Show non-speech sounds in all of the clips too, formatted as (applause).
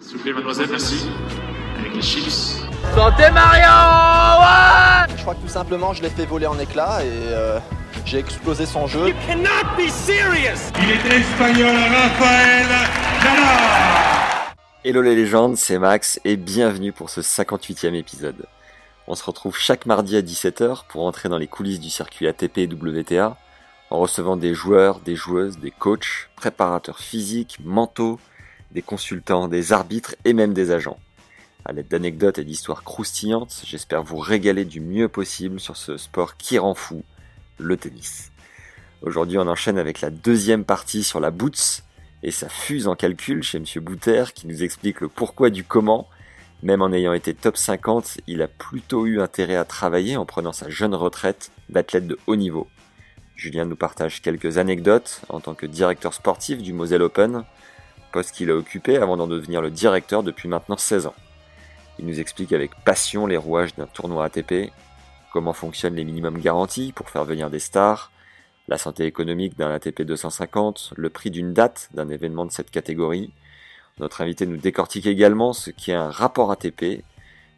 S'il vous plaît, mademoiselle, merci. Avec les chips. Santé Mario ouais Je crois que tout simplement, je l'ai fait voler en éclats et euh, j'ai explosé son jeu. cannot be serious! Il est espagnol, Rafael Nadal Hello les légendes, c'est Max et bienvenue pour ce 58e épisode. On se retrouve chaque mardi à 17h pour entrer dans les coulisses du circuit ATP et WTA en recevant des joueurs, des joueuses, des coachs, préparateurs physiques, mentaux, des consultants, des arbitres et même des agents. À l'aide d'anecdotes et d'histoires croustillantes, j'espère vous régaler du mieux possible sur ce sport qui rend fou, le tennis. Aujourd'hui, on enchaîne avec la deuxième partie sur la Boots et ça fuse en calcul chez Monsieur Bouter qui nous explique le pourquoi du comment. Même en ayant été top 50, il a plutôt eu intérêt à travailler en prenant sa jeune retraite d'athlète de haut niveau. Julien nous partage quelques anecdotes en tant que directeur sportif du Moselle Open, qu'il a occupé avant d'en devenir le directeur depuis maintenant 16 ans. Il nous explique avec passion les rouages d'un tournoi ATP, comment fonctionnent les minimums garantis pour faire venir des stars, la santé économique d'un ATP 250, le prix d'une date d'un événement de cette catégorie. Notre invité nous décortique également ce qu'est un rapport ATP.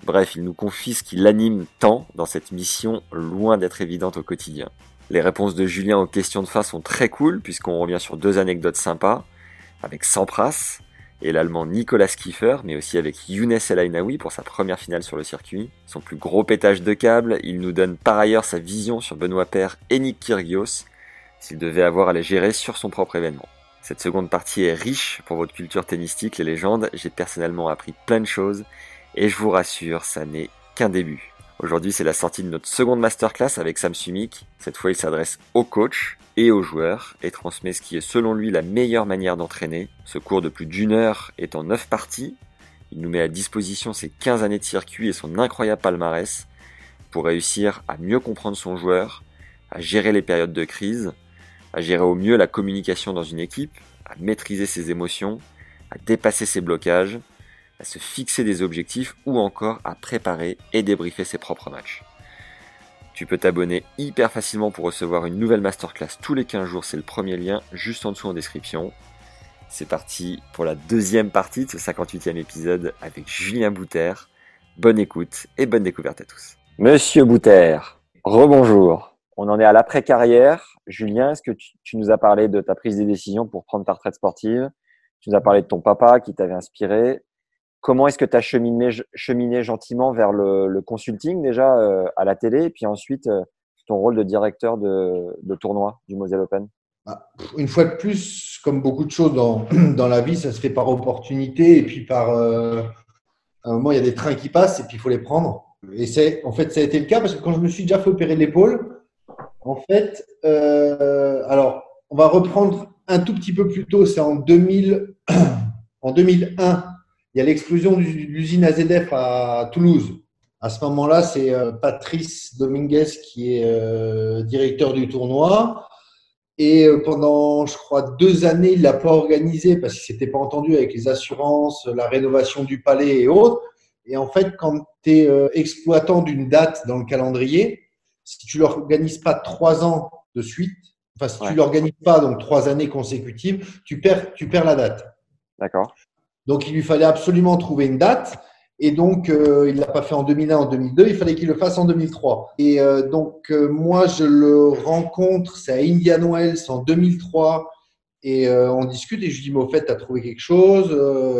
Bref, il nous confie ce qui l'anime tant dans cette mission loin d'être évidente au quotidien. Les réponses de Julien aux questions de fin sont très cool puisqu'on revient sur deux anecdotes sympas avec Sampras et l'allemand Nicolas Kiefer, mais aussi avec Younes El Ainaoui pour sa première finale sur le circuit. Son plus gros pétage de câble, il nous donne par ailleurs sa vision sur Benoît Paire et Nick Kyrgios s'il devait avoir à les gérer sur son propre événement. Cette seconde partie est riche pour votre culture tennistique, les légendes. J'ai personnellement appris plein de choses et je vous rassure, ça n'est qu'un début. Aujourd'hui, c'est la sortie de notre seconde masterclass avec Sam Sumik. Cette fois, il s'adresse aux coachs et aux joueurs et transmet ce qui est selon lui la meilleure manière d'entraîner. Ce cours de plus d'une heure est en 9 parties. Il nous met à disposition ses 15 années de circuit et son incroyable palmarès pour réussir à mieux comprendre son joueur, à gérer les périodes de crise, à gérer au mieux la communication dans une équipe, à maîtriser ses émotions, à dépasser ses blocages, à se fixer des objectifs ou encore à préparer et débriefer ses propres matchs. Tu peux t'abonner hyper facilement pour recevoir une nouvelle masterclass tous les 15 jours, c'est le premier lien juste en dessous en description. C'est parti pour la deuxième partie de ce 58e épisode avec Julien Bouter. Bonne écoute et bonne découverte à tous. Monsieur Bouter, rebonjour. On en est à l'après-carrière. Julien, est-ce que tu, tu, nous as parlé de ta prise de décision pour prendre ta retraite sportive? Tu nous as parlé de ton papa qui t'avait inspiré. Comment est-ce que tu as cheminé, gentiment vers le, consulting déjà euh, à la télé et puis ensuite euh, ton rôle de directeur de, tournoi du Moselle Open? Ah, Une fois de plus, comme beaucoup de choses (clears throat) dans, la vie, ça se fait par opportunité et puis par euh, à un moment il y a des trains qui passent et puis il faut les prendre. Et c'est en fait ça a été le cas parce que quand je me suis déjà fait opérer l'épaule, en fait, alors, on va reprendre un tout petit peu plus tôt, c'est en, 2000, (clears throat) en 2001. Il y a l'explosion de l'usine AZF à Toulouse. À ce moment-là, c'est euh, Patrice Dominguez qui est euh, directeur du tournoi. Et euh, pendant, je crois, deux années, il l'a pas organisé parce qu'il s'était pas entendu avec les assurances, la rénovation du palais et autres. Et en fait, quand tu es exploitant d'une date dans le calendrier, si tu l'organises pas trois ans de suite, enfin si ouais. tu l'organises pas donc trois années consécutives, tu perds, tu perds la date. D'accord. Donc il lui fallait absolument trouver une date. Et donc, euh, il ne l'a pas fait en 2001, en 2002, il fallait qu'il le fasse en 2003. Et euh, donc, euh, moi, je le rencontre, c'est à Indian Wells en 2003, et on discute, et je lui dis, mais au fait, tu as trouvé quelque chose?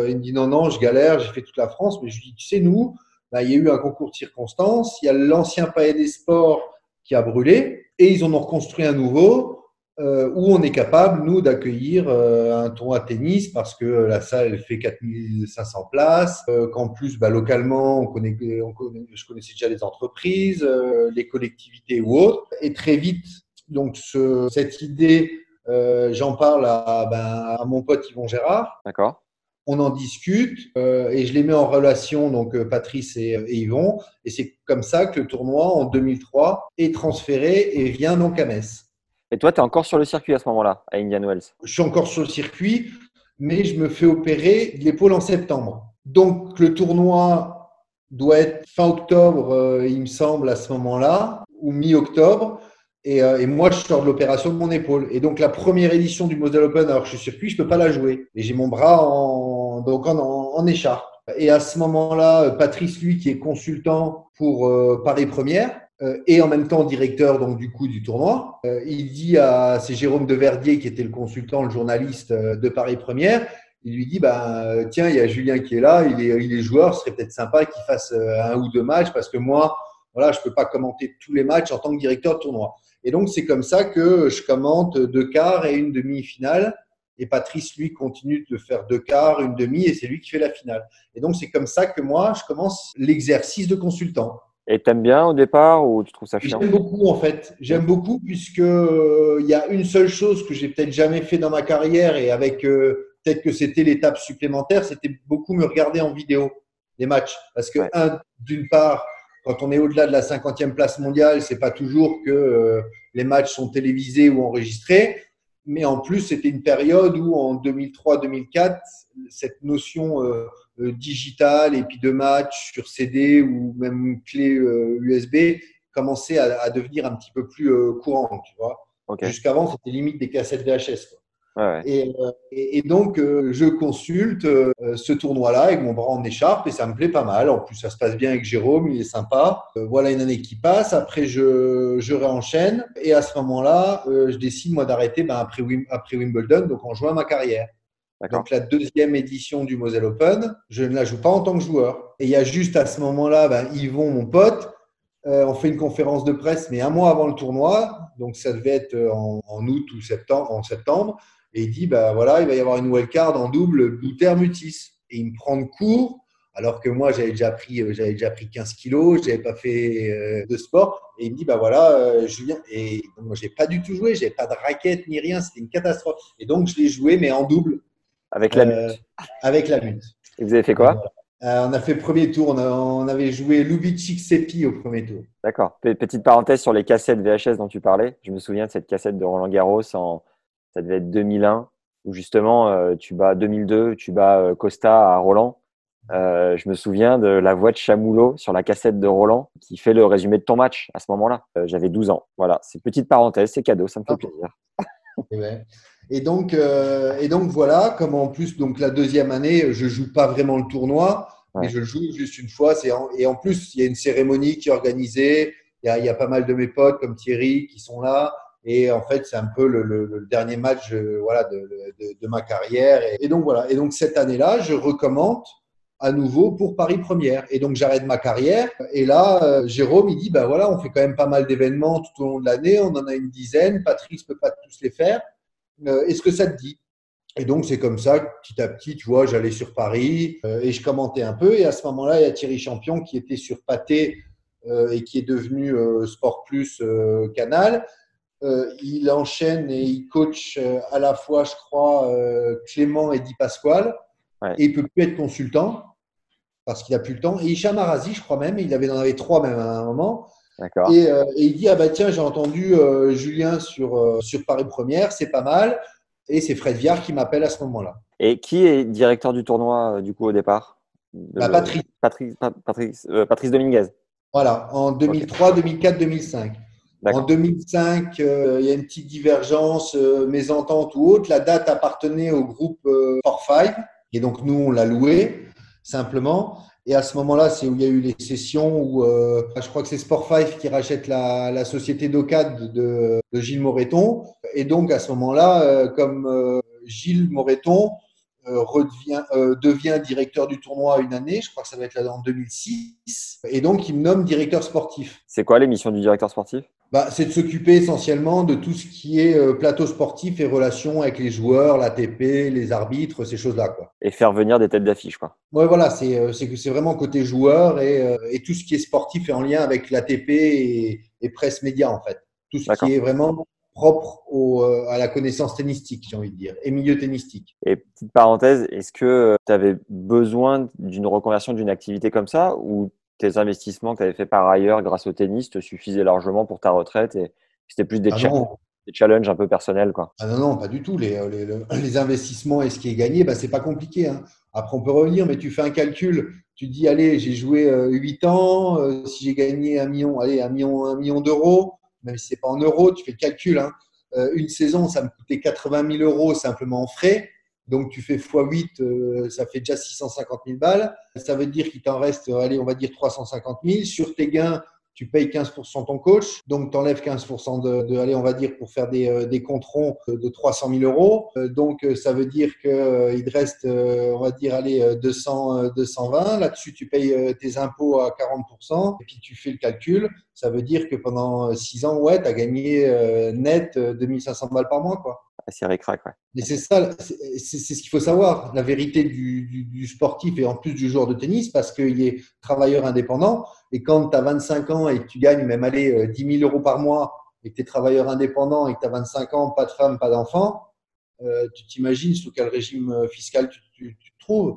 Il me dit, non, non, je galère, j'ai fait toute la France, mais je lui dis, tu sais, nous, bah, il y a eu un concours de circonstances, il y a l'ancien palais des sports qui a brûlé et ils en ont reconstruit un nouveau euh, où on est capable, nous, d'accueillir euh, un tournoi de tennis parce que la salle elle fait 4500 places, euh, qu'en plus, bah, localement, on connaît, on connaît, je connaissais déjà les entreprises, les collectivités ou autres. Et très vite, donc, ce, cette idée Euh, J'en parle à, ben, à, mon pote Yvon Gérard. D'accord. On en discute euh, et je les mets en relation, donc euh, Patrice et, et Yvon. Et c'est comme ça que le tournoi en 2003 est transféré et vient donc à Metz. Et toi, tu es encore sur le circuit à ce moment-là, à Indian Wells? Je suis encore sur le circuit, mais je me fais opérer de l'épaule en septembre. Donc le tournoi doit être fin octobre, euh, il me semble, à ce moment-là, ou mi-octobre. Et, euh, et, moi, je sors de l'opération de mon épaule. Et donc, la première édition du Moselle Open, alors que je suis circuit, je peux pas la jouer. Et j'ai mon bras en, donc en, en, écharpe. Et à ce moment-là, Patrice, lui, qui est consultant pour euh, Paris Première, et en même temps directeur donc du coup du tournoi, euh, il dit à c'est Jérôme Deverdier qui était le consultant, le journaliste de Paris Première, il lui dit bah tiens il y a Julien qui est là, il est il est joueur, ce serait peut-être sympa qu'il fasse un ou deux matchs parce que moi voilà je peux pas commenter tous les matchs en tant que directeur de tournoi. Et donc, c'est comme ça que je commente deux quarts et une demi-finale. Et Patrice, lui, continue de faire deux quarts, une demi, et c'est lui qui fait la finale. Et donc, c'est comme ça que moi, je commence l'exercice de consultant. Et t'aimes bien au départ ou tu trouves ça chiant? J'aime beaucoup, en fait. J'aime beaucoup puisque il y a une seule chose que j'ai peut-être jamais fait dans ma carrière et avec euh, peut-être que c'était l'étape supplémentaire, c'était beaucoup me regarder en vidéo les matchs. Parce que, ouais. un, d'une part, quand on est au-delà de la 50e place mondiale, c'est pas toujours que euh, les matchs sont télévisés ou enregistrés, mais en plus c'était une période où en 2003-2004 cette notion euh, euh, digitale et puis de match sur CD ou même clé USB commençait à, à, devenir un petit peu plus courante, tu vois. Okay. Jusqu'avant c'était limite des cassettes VHS. Quoi. Ouais. Et, donc, euh, je consulte euh, ce tournoi-là avec mon bras en écharpe et ça me plaît pas mal. En plus, ça se passe bien avec Jérôme, il est sympa. Euh, voilà une année qui passe. Après, je, je réenchaîne et à ce moment-là, je décide moi d'arrêter ben, après, après Wimbledon, donc en juin ma carrière. Donc la deuxième édition du Moselle Open, je ne la joue pas en tant que joueur. Et il y a juste à ce moment-là, ben, Yvon, mon pote, euh, on fait une conférence de presse, mais un mois avant le tournoi, donc ça devait être en, en août ou septembre, en septembre. Et il dit, bah voilà, il va y avoir une wildcard en double Bouter-Mutis. Et il me prend de cours, alors que moi, j'avais déjà pris, j'avais déjà pris 15 kilos, je n'avais pas fait euh, de sport. Et il me dit, bah voilà, euh, Julien. Et donc, moi, je n'ai pas du tout joué, je n'avais pas de raquette ni rien, c'était une catastrophe. Et donc, je l'ai joué, mais en double. Avec la euh, Avec la mute. Et vous avez fait quoi? Euh, on a fait le premier tour, on, a, on avait joué Lubitschik Sepi au premier tour. D'accord. Petite parenthèse sur les cassettes VHS dont tu parlais. Je me souviens de cette cassette de Roland Garros en, ça devait être 2001, où justement, euh, tu bats 2002, tu bats euh, Costa à Roland. Euh, je me souviens de la voix de Chamoulot sur la cassette de Roland qui fait le résumé de ton match à ce moment-là. Euh, J'avais 12 ans. Voilà, c'est petite parenthèse, c'est cadeau, ça me fait plaisir. Et, ouais. (laughs) et, donc, euh, et donc voilà, comme en plus, donc la deuxième année, je joue pas vraiment le tournoi, ouais. mais je joue juste une fois. En, et en plus, il y a une cérémonie qui est organisée. Il y, a, y a pas mal de mes potes comme Thierry qui sont là. Et en fait, c'est un peu le, dernier match euh, voilà, de, ma carrière. Et, donc voilà. Et donc cette année-là, je recommande à nouveau pour Paris Première. Et donc j'arrête ma carrière. Et là, euh, Jérôme, il dit, ben voilà, on fait quand même pas mal d'événements tout au long de l'année. On en a une dizaine. Patrice peut pas tous les faire. Euh, Est-ce que ça te dit? Et donc, c'est comme ça, petit à petit, tu vois, j'allais sur Paris et je commentais un peu. Et à ce moment-là, il y a Thierry Champion qui était sur Pâté et qui est devenu Sport Plus Canal. Il enchaîne et il coach à la fois, je crois, Clément et Di Pasquale. Ouais. Et il peut plus être consultant parce qu'il a plus le temps. Et Hicham Arazi, je crois même, il avait, en avait trois même à un moment. Et, et, il dit, ah bah tiens, j'ai entendu Julien sur, sur Paris Première, c'est pas mal. Et c'est Fred Viard qui m'appelle à ce moment-là. Et qui est directeur du tournoi, euh, du coup, au départ? De... bah, Patrice. Patrice, Patrice, euh, Patrice Dominguez. Voilà, en 2003, okay. 2004, 2005. En 2005, euh, il y a une petite divergence, euh, mésentente ou autre. La date appartenait au groupe euh, For Five. Et donc, nous, on l'a loué, simplement. Et à ce moment-là, c'est où il y a eu les sessions où euh, je crois que c'est Sport 5 qui rachète la, la société d'OCAD de, de, Gilles Moreton. Et donc, à ce moment-là, euh, comme euh, Gilles Moreton redevient, devient directeur du tournoi une année, je crois que ça va être là en 2006, et donc il me nomme directeur sportif. C'est quoi l'émission du directeur sportif? Bah, c'est de s'occuper essentiellement de tout ce qui est euh, plateau sportif et relations avec les joueurs, l'ATP, les arbitres, ces choses-là. Quoi. Et faire venir des têtes d'affiche. quoi. Ouais, voilà, c'est euh, c'est vraiment côté joueur et, euh, et, tout ce qui est sportif est en lien avec l'ATP et, et, presse média, en fait. Tout ce qui est vraiment propre au, euh, à la connaissance tennistique, j'ai envie de dire, et milieu tennistique. Et petite parenthèse, est-ce que tu avais besoin d'une reconversion d'une activité comme ça ou tes investissements que tu avais fait par ailleurs grâce au tennis te suffisaient largement pour ta retraite et c'était plus des, Ah des challenges un peu personnels quoi. Ah non, non, pas du tout. Les, les, le- (clears throat) les investissements et ce qui est gagné, bah, c'est pas compliqué. hein. Après, on peut revenir, mais tu fais un calcul. Tu te dis, allez, j'ai joué euh, 8 ans. euh, si j'ai gagné un million, allez, un million, un million d'euros, même si c'est pas en euros, tu fais le calcul. hein. Euh, une saison, ça me coûtait 80 000 euros simplement en frais. Donc, tu fais x8, euh, ça fait déjà 650 000 balles. Ça veut dire qu'il t'en reste, euh, allez, on va dire 350 000. Sur tes gains, tu payes 15% ton coach, donc tu enlèves 15% de, de, allez, on va dire, pour faire des, euh, des comptes ronds euh, de 300 000 euros. Euh, donc, euh, ça veut dire qu'il te reste, euh, on va dire, allez, euh, 200, euh, 220. Là-dessus, tu payes euh, tes impôts à 40%, et puis tu fais le calcul. Ça veut dire que pendant 6 ans, ouais, tu as gagné euh, net euh, 2500 balles par mois, quoi. Ah, C'est ric-rac, ouais. Mais c'est ça, c'est ce qu'il faut savoir, la vérité du, du- du sportif et en plus du joueur de tennis, parce qu'il est travailleur indépendant. Et quand tu as 25 ans et que tu gagnes même aller euh, 10 000 euros par mois et que tu es travailleur indépendant et que tu as 25 ans, pas de femme, pas d'enfant, euh, tu t'imagines sous quel régime euh, fiscal tu, tu- tu te trouves.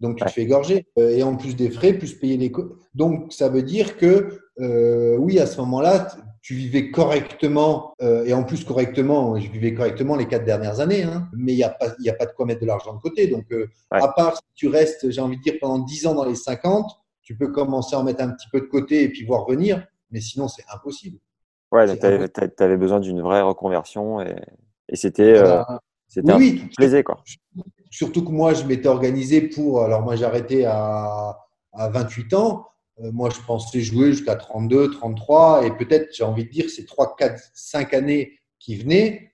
Donc tu Ouais. te fais égorger. Euh, et en plus des frais, plus payer les. Donc ça veut dire que euh, oui, à ce moment-là, tu vivais correctement, euh, et en plus correctement, je vivais correctement les quatre dernières années, hein, mais il n'y a, pas- il y a pas de quoi mettre de l'argent de côté. Donc, euh, Ouais. à part si tu restes, j'ai envie de dire, pendant 10 ans dans les 50, tu peux commencer à en mettre un petit peu de côté et puis voir venir, mais sinon, c'est impossible. Ouais, donc tu avais, besoin d'une vraie reconversion et, et c'était Voilà. c'était un Oui, te plaisait quoi. Surtout que moi, je m'étais organisé pour. Alors, moi, j'ai arrêté à, à 28 ans. Euh, moi, je pensais jouer jusqu'à 32, 33. Et peut-être, j'ai envie de dire, ces 3, 4, 5 années qui venaient,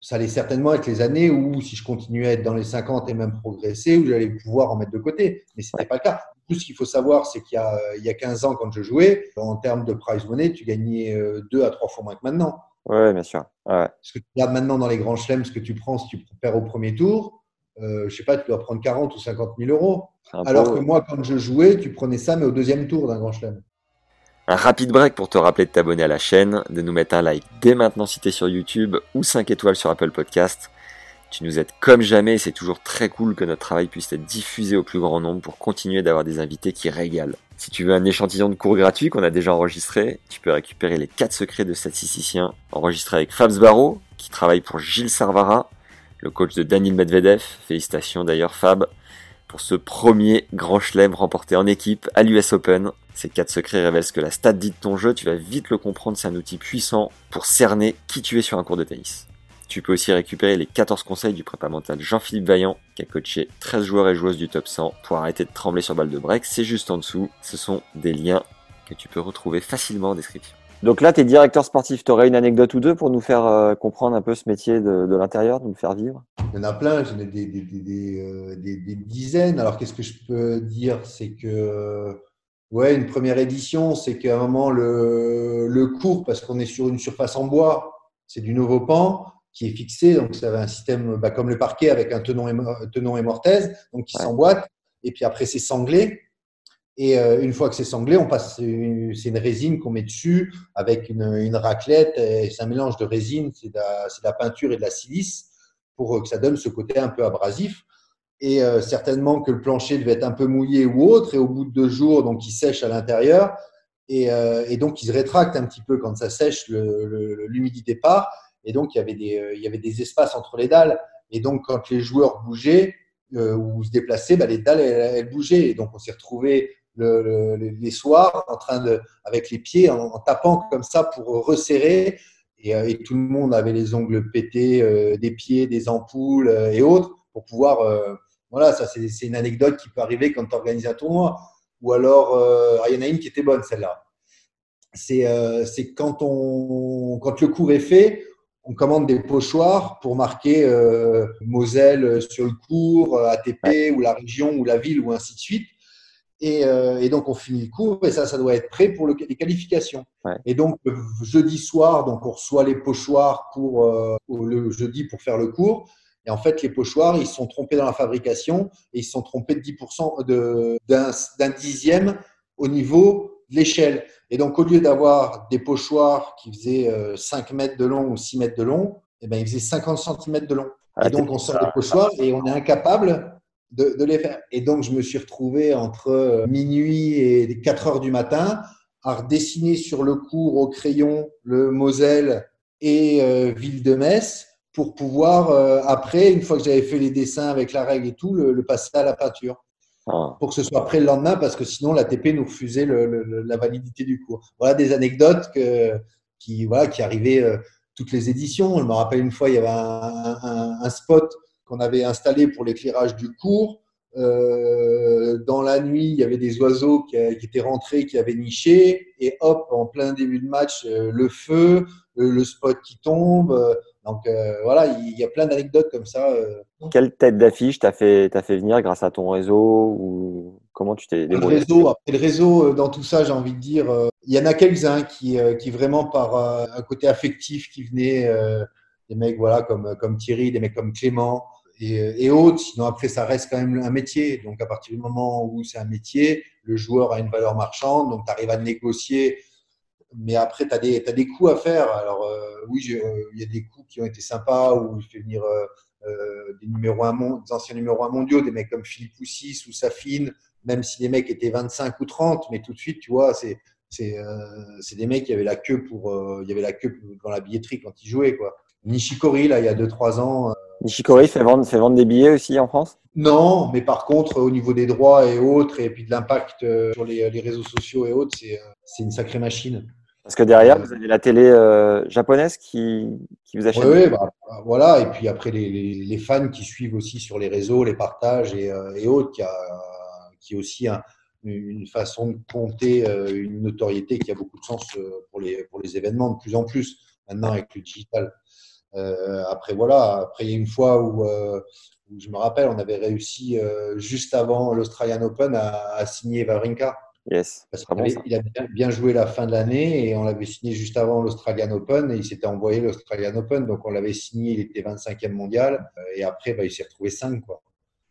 ça allait certainement être les années où, si je continuais à être dans les 50 et même progresser, où j'allais pouvoir en mettre de côté. Mais ce n'était pas le cas. Plus, ce qu'il faut savoir, c'est qu'il y, y a 15 ans, quand je jouais, en termes de prize money, tu gagnais 2 à 3 fois moins que maintenant. Ouais, bien sûr. Ouais. Parce que tu regardes maintenant dans les grands chelems ce que tu prends si tu perds au premier tour, euh, je sais pas, tu dois prendre 40 ou 50 000 euros. Alors que moi, quand je jouais, tu prenais ça, mais au deuxième tour d'un grand chelem. Un rapide break pour te rappeler de t'abonner à la chaîne, de nous mettre un like dès maintenant si t'es sur YouTube ou 5 étoiles sur Apple Podcast. Tu nous aides comme jamais et c'est toujours très cool que notre travail puisse être diffusé au plus grand nombre pour continuer d'avoir des invités qui régalent. Si tu veux un échantillon de cours gratuit qu'on a déjà enregistré, tu peux récupérer les 4 secrets de statisticien enregistrés avec Fabs Barreau, qui travaille pour Gilles Sarvara, le coach de Daniel Medvedev. Félicitations d'ailleurs Fab pour ce premier grand chelem remporté en équipe à l'US Open. Ces quatre secrets révèlent ce que la stat dit de ton jeu, tu vas vite le comprendre, c'est un outil puissant pour cerner qui tu es sur un cours de tennis. Tu peux aussi récupérer les 14 conseils du prépa mental Jean-Philippe Vaillant, qui a coaché 13 joueurs et joueuses du top 100 pour arrêter de trembler sur balle de break, c'est juste en dessous. Ce sont des liens que tu peux retrouver facilement en description. Donc là, tu es directeur sportif, tu aurais une anecdote ou deux pour nous faire euh, comprendre un peu ce métier de, de l'intérieur, de nous faire vivre? Il y en a plein, j'en ai des, des, des, des, euh, des- dizaines. Alors, qu'est-ce que je peux dire? C'est que, ouais, une première édition, c'est qu'à un moment, le, le cours, parce qu'on est sur une surface en bois, c'est du Novopan qui est fixé. Donc, ça avait un système bah, comme le parquet avec un tenon et, mo- tenon et mortaise, donc qui Ouais. s'emboîte. Et puis après, c'est sanglé. Et euh, une fois que c'est sanglé, on passe, c'est une résine qu'on met dessus avec une, raclette. Et c'est un mélange de résine, c'est de, la- peinture et de la silice pour que ça donne ce côté un peu abrasif. Et euh, certainement que le plancher devait être un peu mouillé ou autre. Et au bout de deux jours, donc il sèche à l'intérieur. Et, euh, donc il se rétracte un petit peu quand ça sèche, l'humidité part. Et donc il y, avait des, euh, espaces entre les dalles. Et donc quand les joueurs bougeaient euh, ou se déplaçaient, bah, les dalles elles, elles bougeaient. Et donc on s'est retrouvé le, le- les soirs en train de, avec les pieds, en, en tapant comme ça pour resserrer. Et, euh, et tout le monde avait les ongles pétés, euh, des pieds, des ampoules euh, et autres pour pouvoir. euh, voilà, ça c'est une anecdote qui peut arriver quand tu organises un tournoi. Ou alors, ah, il y en a une qui était bonne celle-là. C'est quand, on, quand le cours est fait, on commande des pochoirs pour marquer Moselle sur le cours, ATP ou la région ou la ville ou ainsi de suite. Et, euh, et donc on finit le cours et ça, ça doit être prêt pour le- les qualifications. Ouais. Et donc le jeudi soir, donc on reçoit les pochoirs pour euh, le jeudi pour faire le cours. Et en fait, les pochoirs, ils sont trompés dans la fabrication et ils sont trompés de 10% de- d'un dixième au niveau de l'échelle. Et donc, au lieu d'avoir des pochoirs qui faisaient 5 mètres de long ou 6 mètres de long, eh ben, ils faisaient 50 cm de long. Ah, et donc, on sort des pochoirs et on est incapable de, de, les faire. Et donc, je me suis retrouvé entre minuit et 4 heures du matin à redessiner sur le cours au crayon le Moselle et euh, Ville de Metz pour pouvoir, euh, après, une fois que j'avais fait les dessins avec la règle et tout, le, le passer à la peinture. Ah. Pour que ce soit prêt le lendemain, parce que sinon l'ATP nous refusait le, le, la validité du cours. Voilà des anecdotes que, qui, voilà, qui arrivaient euh, toutes les éditions. Je me rappelle une fois, il y avait un, un, un spot qu'on avait installé pour l'éclairage du cours. Euh, dans la nuit, il y avait des oiseaux qui, qui, étaient rentrés, qui avaient niché, et hop, en plein début de match, euh, le feu, le, le, spot qui tombe. Euh, donc euh, voilà, il y a plein d'anecdotes comme ça. euh. Quelle tête d'affiche t'as fait, fait venir grâce à ton réseau ou comment tu t'es le débrouillé? réseau, après le réseau, euh, dans tout ça, j'ai envie de dire, euh, il y en a quelques-uns qui, euh, qui vraiment par euh, un côté affectif qui venaient, euh, des mecs voilà comme comme Thierry, des mecs comme Clément et, et autres. Sinon après, ça reste quand même un métier. Donc à partir du moment où c'est un métier, le joueur a une valeur marchande, donc tu arrives à négocier. Mais après, tu as t'as des coups à faire. Alors euh, oui, euh, il y a des coups qui ont été sympas où je fais venir euh, euh, des numéros un des anciens numéros 1 mondiaux, des mecs comme Philippe Poussis ou Safine, même si les mecs étaient 25 ou 30, mais tout de suite, tu vois, c'est c'est euh, des mecs qui avaient la queue pour euh, il y avait la queue dans la billetterie quand ils jouaient quoi. Nishikori là, il y a 2-3 ans. Euh, Nishikori fait vendre, fait vendre des billets aussi en France? Non, mais par contre, au niveau des droits et autres, et puis de l'impact euh, sur les, les réseaux sociaux et autres, c'est euh, c'est une sacrée machine. Parce que derrière, vous avez la télé euh, japonaise qui, qui vous achète? Oui, oui, bah, voilà. Et puis après, les, les, les, fans qui suivent aussi sur les réseaux, les partages et, euh, et autres, qui, a, qui est aussi un, une façon de compter euh, une notoriété qui a beaucoup de sens euh, pour les, pour les événements de plus en plus maintenant avec le digital. Euh, après, voilà. Après, il y a une fois où, euh, où je me rappelle, on avait réussi euh, juste avant l'Australian Open à, à signer Wawrinka. Yes. Parce bon, qu'il a bien, bien joué la fin de l'année et on l'avait signé juste avant l'Australian Open et il s'était envoyé l'Australian Open. Donc on l'avait signé, il était 25e mondial et après bah, il s'est retrouvé 5. Quoi.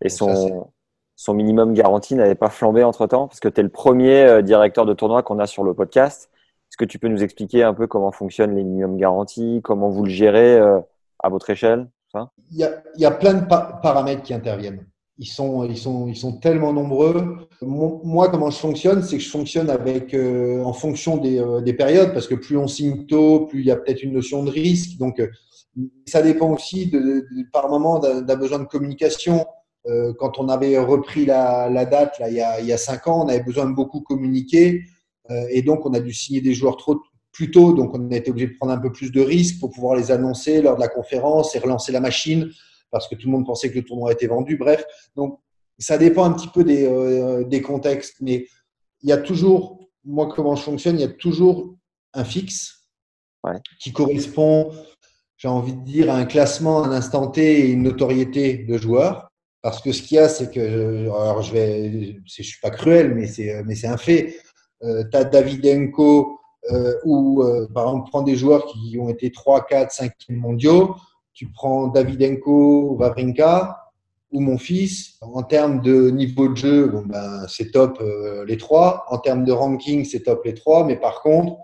Et Donc ça, c'est- son, son minimum garantie n'avait pas flambé entre temps Parce que tu es le premier directeur de tournoi qu'on a sur le podcast. Est-ce que tu peux nous expliquer un peu comment fonctionnent les minimums garanties Comment vous le gérez euh, à votre échelle Il y a, plein de pa- paramètres qui interviennent. Ils sont, ils sont, ils sont tellement nombreux. Moi, comment je fonctionne, c'est que je fonctionne avec, euh, en fonction des, euh, des périodes, parce que plus on signe tôt, plus il y a peut-être une notion de risque. Donc, ça dépend aussi par moment d'un besoin de communication. Quand on avait repris la, date là, il, y a, cinq ans, on avait besoin de beaucoup communiquer et donc on a dû signer des joueurs trop plus tôt, donc on a été obligé de prendre un peu plus de risques pour pouvoir les annoncer lors de la conférence et relancer la machine parce que tout le monde pensait que le tournoi était vendu. Bref, donc ça dépend un petit peu des, euh, des contextes, mais il y a toujours, moi comment je fonctionne, il y a toujours un fixe Ouais. qui correspond, j'ai envie de dire, à un classement, un instant T et une notoriété de joueur. Parce que ce qu'il y a, c'est que, alors je vais, je suis pas cruel, mais c'est, mais c'est un fait. Euh, tu as Davidenko euh, ou, euh, par exemple, prends des joueurs qui ont été 3, 4, 5 mondiaux. Tu prends Davidenko, Wawrinka ou mon fils. En termes de niveau de jeu, bon, ben, c'est top euh, les trois. En termes de ranking, c'est top les trois. Mais par contre,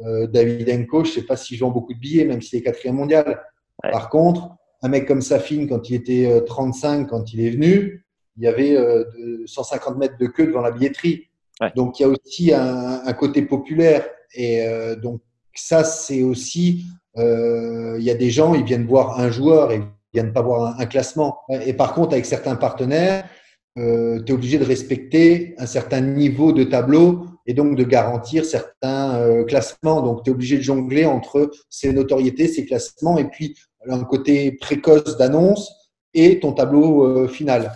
euh, Davidenko, je sais pas s'il joue en beaucoup de billets, même s'il est quatrième mondial. Ouais. Par contre, un mec comme Safin, quand il était euh, 35, quand il est venu, il y avait euh, de 150 mètres de queue devant la billetterie. Ouais. Donc il y a aussi un, un côté populaire. Et euh, donc ça, c'est aussi, euh, il y a des gens, ils viennent voir un joueur et ils viennent pas voir un, un classement. Et par contre, avec certains partenaires, euh, tu es obligé de respecter un certain niveau de tableau et donc de garantir certains euh, classements. Donc, tu es obligé de jongler entre ces notoriétés, ces classements, et puis un côté précoce d'annonce et ton tableau euh, final.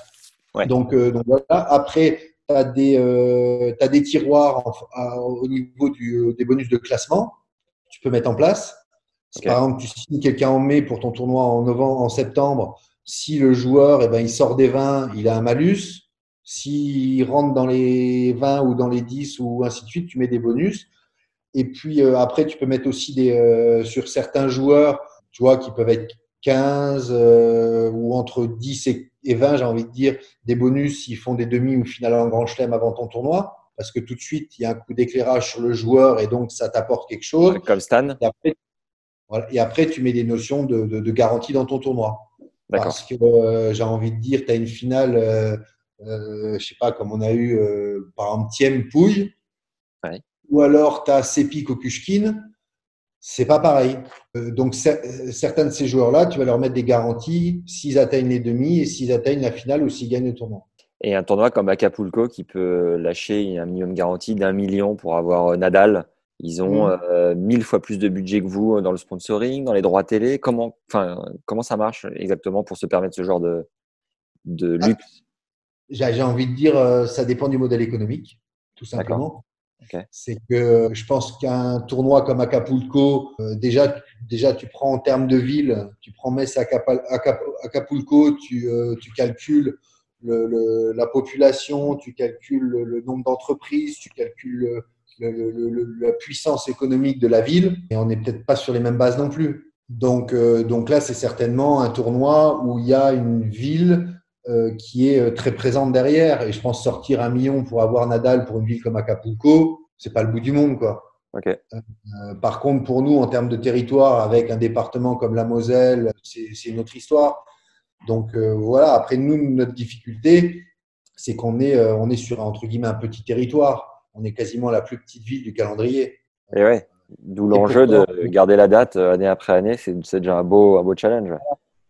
Ouais. Donc, euh, donc voilà. Après, tu as, des, euh, des tiroirs en- à- au niveau du, euh, des bonus de classement que tu peux mettre en place. Par exemple tu signes quelqu'un en mai pour ton tournoi en novembre, en septembre, si le joueur eh ben, il sort des 20, il a un malus. S'il rentre dans les 20 ou dans les 10 ou ainsi de suite, tu mets des bonus. Et puis euh, après, tu peux mettre aussi des, euh, sur certains joueurs, tu vois, qui peuvent être 15 euh, ou entre 10 et, et 20, j'ai envie de dire, des bonus s'ils font des demi ou finales en grand chelem avant ton tournoi. parce que tout de suite, il y a un coup d'éclairage sur le joueur et donc ça t'apporte quelque chose. Comme Stan. Et après, voilà, et après, tu mets des notions de, de, de garantie dans ton tournoi. Parce que euh, j'ai envie de dire, tu as une finale, euh, euh, je sais pas, comme on a eu euh, par exemple Thiem Pouille, Ouais. ou alors tu as Sepi Kokushkin, c'est pas pareil. Euh, donc cer- certains de ces joueurs-là, tu vas leur mettre des garanties s'ils atteignent les demi et s'ils atteignent la finale ou s'ils gagnent le tournoi. Et un tournoi comme Acapulco qui peut lâcher un minimum garanti d'un million pour avoir euh, Nadal. Ils ont Mm. euh, mille fois plus de budget que vous dans le sponsoring, dans les droits télé. Comment, enfin, comment ça marche exactement pour se permettre ce genre de, de Ah, luxe J'ai j'ai envie de dire, euh, ça dépend du modèle économique, tout simplement. C'est que je pense qu'un tournoi comme Acapulco, euh, déjà, déjà tu prends en termes de ville, tu prends Metz à Acapulco, tu, euh, calcules le, le- la population, tu calcules le, nombre d'entreprises, tu calcules le- le- le- le- la puissance économique de la ville, et on n'est peut-être pas sur les mêmes bases non plus. Donc, euh, donc là, c'est certainement un tournoi où il y a une ville euh, qui est euh, très présente derrière. Et je pense sortir un million pour avoir Nadal pour une ville comme Acapulco, c'est pas le bout du monde, quoi. Ok. Euh, par contre, pour nous, en termes de territoire, avec un département comme la Moselle, c'est une autre histoire. Donc euh, voilà. Après, nous, notre difficulté, c'est qu'on est, euh, on est sur entre guillemets un petit territoire. On est quasiment la plus petite ville du calendrier. Et ouais. D'où l'enjeu de garder la date année après année. C'est déjà un beau, un beau challenge.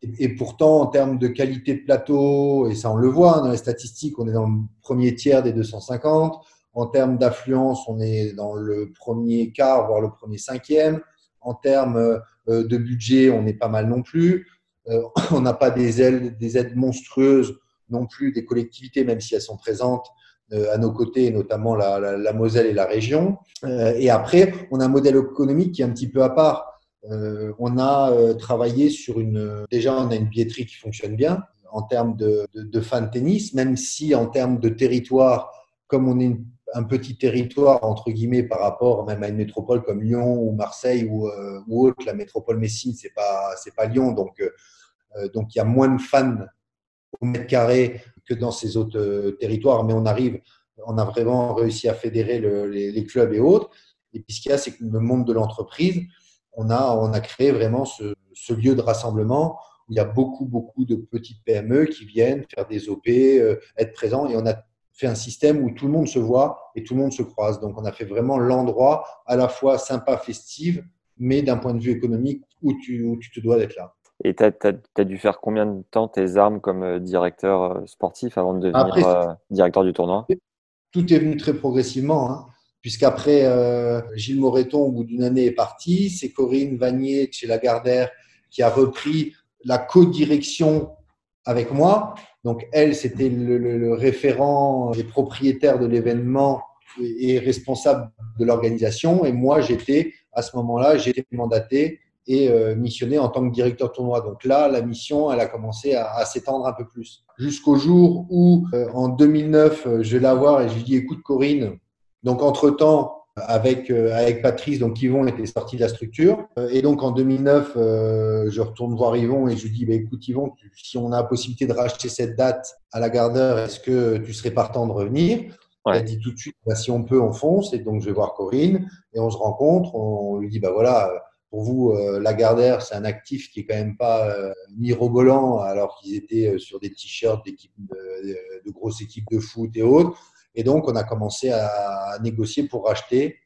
Et pourtant, en termes de qualité de plateau, et ça on le voit hein, dans les statistiques, on est dans le premier tiers des 250. En termes d'affluence, on est dans le premier quart, voire le premier cinquième. En termes euh, de budget, on est pas mal non plus. Euh, (clears throat) on n'a pas des ailes, des aides monstrueuses non plus des collectivités, même si elles sont présentes euh, à nos côtés, notamment la, la, la Moselle et la région. Et après, on a un modèle économique qui est un petit peu à part. Euh, on a euh, travaillé sur une. Déjà, on a une billetterie qui fonctionne bien en termes de, fans de tennis, même si en termes de territoire, comme on est un petit territoire entre guillemets par rapport même à une métropole comme Lyon ou Marseille ou, euh, autre, la métropole Messine, c'est pas pas Lyon, donc euh, donc il y a moins de fans au mètre carré que dans ces autres euh, territoires, mais on arrive, on a vraiment réussi à fédérer le- les, les clubs et autres. Et puis ce qu'il y a, c'est que le monde de l'entreprise, on a, on a créé vraiment ce, ce lieu de rassemblement où il y a beaucoup, beaucoup de petites PME qui viennent faire des OP, euh, être présents. Et on a fait un système où tout le monde se voit et tout le monde se croise. Donc on a fait vraiment l'endroit à la fois sympa, festive, mais d'un point de vue économique où tu, où tu te dois d'être là. Et tu as, dû faire combien de temps tes armes comme euh, directeur euh, sportif avant de devenir Après, euh, directeur du tournoi? tout est venu très progressivement, hein, puisqu'après, euh, Gilles Moreton, au bout d'une année, est parti. C'est Corinne Vanier chez Lagardère qui a repris la co-direction avec moi. Donc, elle, c'était le, le- le référent et propriétaire de l'événement et, responsable de l'organisation. Et moi, j'étais, à ce moment-là, j'étais mandaté et euh, missionné en tant que directeur tournoi. Donc là, la mission, elle a commencé à, à s'étendre un peu plus. Jusqu'au jour où, euh, en 2009, euh, je vais la voir et je lui dis, écoute Corinne, donc entre-temps, avec, euh, avec Patrice, donc Yvon était sorti de la structure. Euh, et donc en 2009, euh, je retourne voir Yvon et je lui dis, bah, écoute Yvon, tu- si on a la possibilité de racheter cette date à la gardeur, est-ce que tu serais partant de revenir? Ouais. Elle dit tout de suite, bah, si on peut, on fonce. Et donc je vais voir Corinne et on se rencontre. On lui dit, bah voilà, pour vous, euh, Lagardère, c'est un actif qui est quand même pas euh, mirobolant, alors qu'ils étaient euh, sur des t-shirts d'équipes de grosses équipes de foot et autres. Et donc, on a commencé à négocier pour racheter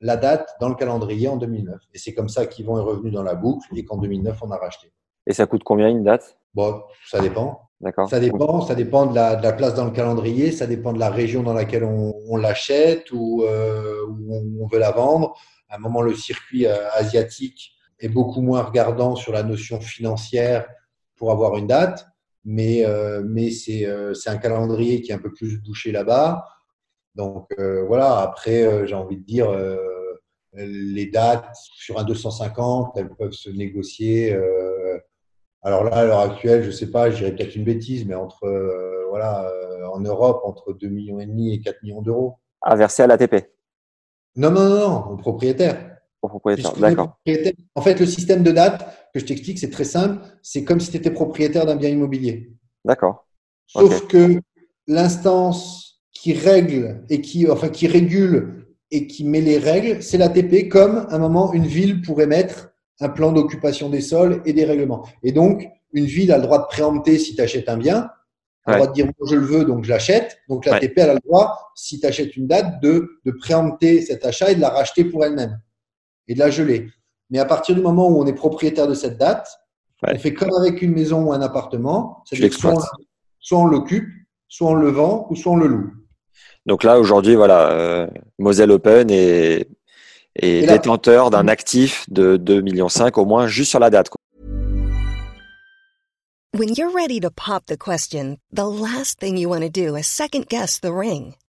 la date dans le calendrier en 2009. Et c'est comme ça qu'Yvon est revenu dans la boucle et qu'en 2009, on a racheté. Et ça coûte combien une date? Bon, ça dépend. D'accord Ça dépend, ça dépend de la, de la place dans le calendrier, ça dépend de la région dans laquelle on, on l'achète ou euh, où on, on veut la vendre. À un moment, le circuit euh, asiatique est beaucoup moins regardant sur la notion financière pour avoir une date, mais, euh, mais c'est euh, un calendrier qui est un peu plus bouché là-bas. Donc euh, voilà, après, euh, j'ai envie de dire, les dates sur un 250, elles peuvent se négocier. alors là, à l'heure actuelle, je sais pas, je dirais peut-être une bêtise, mais entre voilà, en Europe, entre 2 millions et demi et 4 millions d'euros. À verser à l'ATP, Non, non, non, non, au propriétaire. au propriétaire. D'accord. En fait, le système de date que je t'explique, c'est très simple. C'est comme si tu étais propriétaire d'un bien immobilier. D'accord. Sauf que l'instance qui règle et qui, enfin, qui régule et qui met les règles, c'est l'ATP, comme à un moment une ville pourrait mettre un plan d'occupation des sols et des règlements. Et donc, une ville a le droit de préempter si tu achètes un bien, a le droit de dire moi je le veux, donc je l'achète. Donc l'ATP a le droit, si tu achètes une date, de, de préempter cet achat et de la racheter pour elle-même et de la geler. Mais à partir du moment où on est propriétaire de cette date, on fait comme avec une maison ou un appartement, soit, soit on l'occupe, soit on le vend ou soit on le loue. Donc là, aujourd'hui, voilà, euh, Moselle Open est, est détenteur d'un actif de 2,5 millions au moins juste sur la date. Quoi. When you're ready to pop the question, the last thing you want to do is second guess the ring.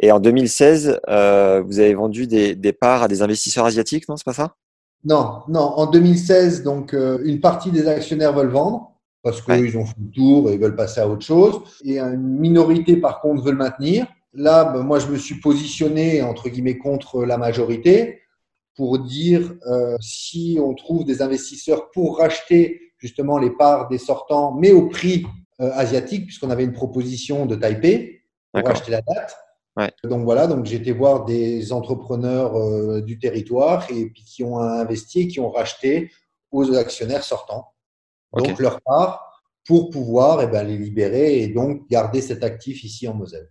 Et en 2016, euh, vous avez vendu des, des, parts à des investisseurs asiatiques, non C'est pas ça? Non, non. En 2016, donc, euh, une partie des actionnaires veulent vendre parce qu'ils ont fait le tour et ils veulent passer à autre chose. Et une minorité, par contre, veut le maintenir. Là, ben, moi, je me suis positionné, entre guillemets, contre la majorité pour dire euh, si on trouve des investisseurs pour racheter justement les parts des sortants, mais au prix asiatique, puisqu'on avait une proposition de Taipei pour racheter la date. Ouais. Donc voilà, donc j'ai été voir des entrepreneurs euh, du territoire et puis qui ont investi, qui ont racheté aux actionnaires sortants donc leur part, pour pouvoir eh ben, les libérer et donc garder cet actif ici en Moselle.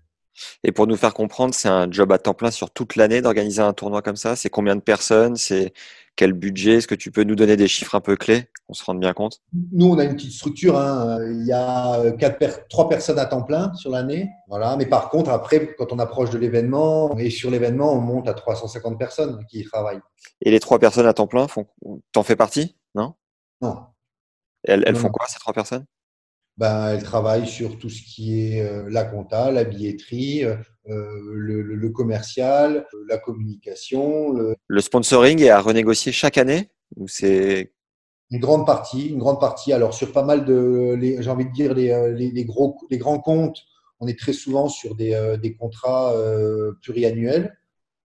Et pour nous faire comprendre, c'est un job à temps plein sur toute l'année d'organiser un tournoi comme ça C'est combien de personnes? C'est quel budget Est-ce que tu peux nous donner des chiffres un peu clés On se rende bien compte? Nous, on a une petite structure. Hein. Il y a quatre trois personnes à temps plein sur l'année. Voilà. Mais par contre, après, quand on approche de l'événement, et sur l'événement, on monte à 350 personnes qui y travaillent. Et les trois personnes à temps plein, font... t'en fais partie? Non? Non. Elles, elles font quoi, ces trois personnes? Ben, elles travaillent sur tout ce qui est euh, la compta, la billetterie, euh, le, le, le, commercial, la communication. Le... le... sponsoring est à renégocier chaque année ou c'est une grande partie, une grande partie. Alors sur pas mal de, j'ai envie de dire les, les, les, gros, les grands comptes, on est très souvent sur des, des contrats euh, pluriannuels.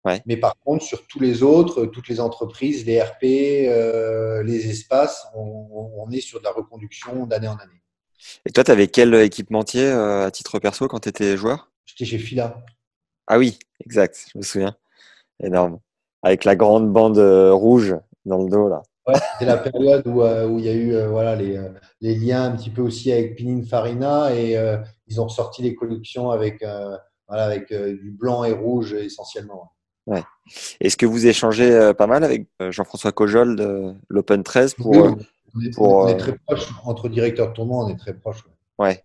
Ouais. Mais par contre, sur tous les autres, toutes les entreprises, les RP, euh, les espaces, on, on, est sur de la reconduction d'année en année. Et toi, tu avais quel équipementier euh, à titre perso quand tu étais joueur? J'étais chez Fila. Ah oui, exact, je me souviens. Énorme. Avec la grande bande euh, rouge dans le dos, là. Ouais, c'était la période où, euh, où il y a eu euh, voilà, les, les, liens un petit peu aussi avec Pininfarina et ils ont sorti les collections avec, voilà, avec du blanc et rouge essentiellement. Ouais. Est-ce que vous échangez pas mal avec Jean-François Cojol de l'Open 13 pour, oui, on est, pour, on est très proche entre directeurs de tournoi, on est très proche. Ouais.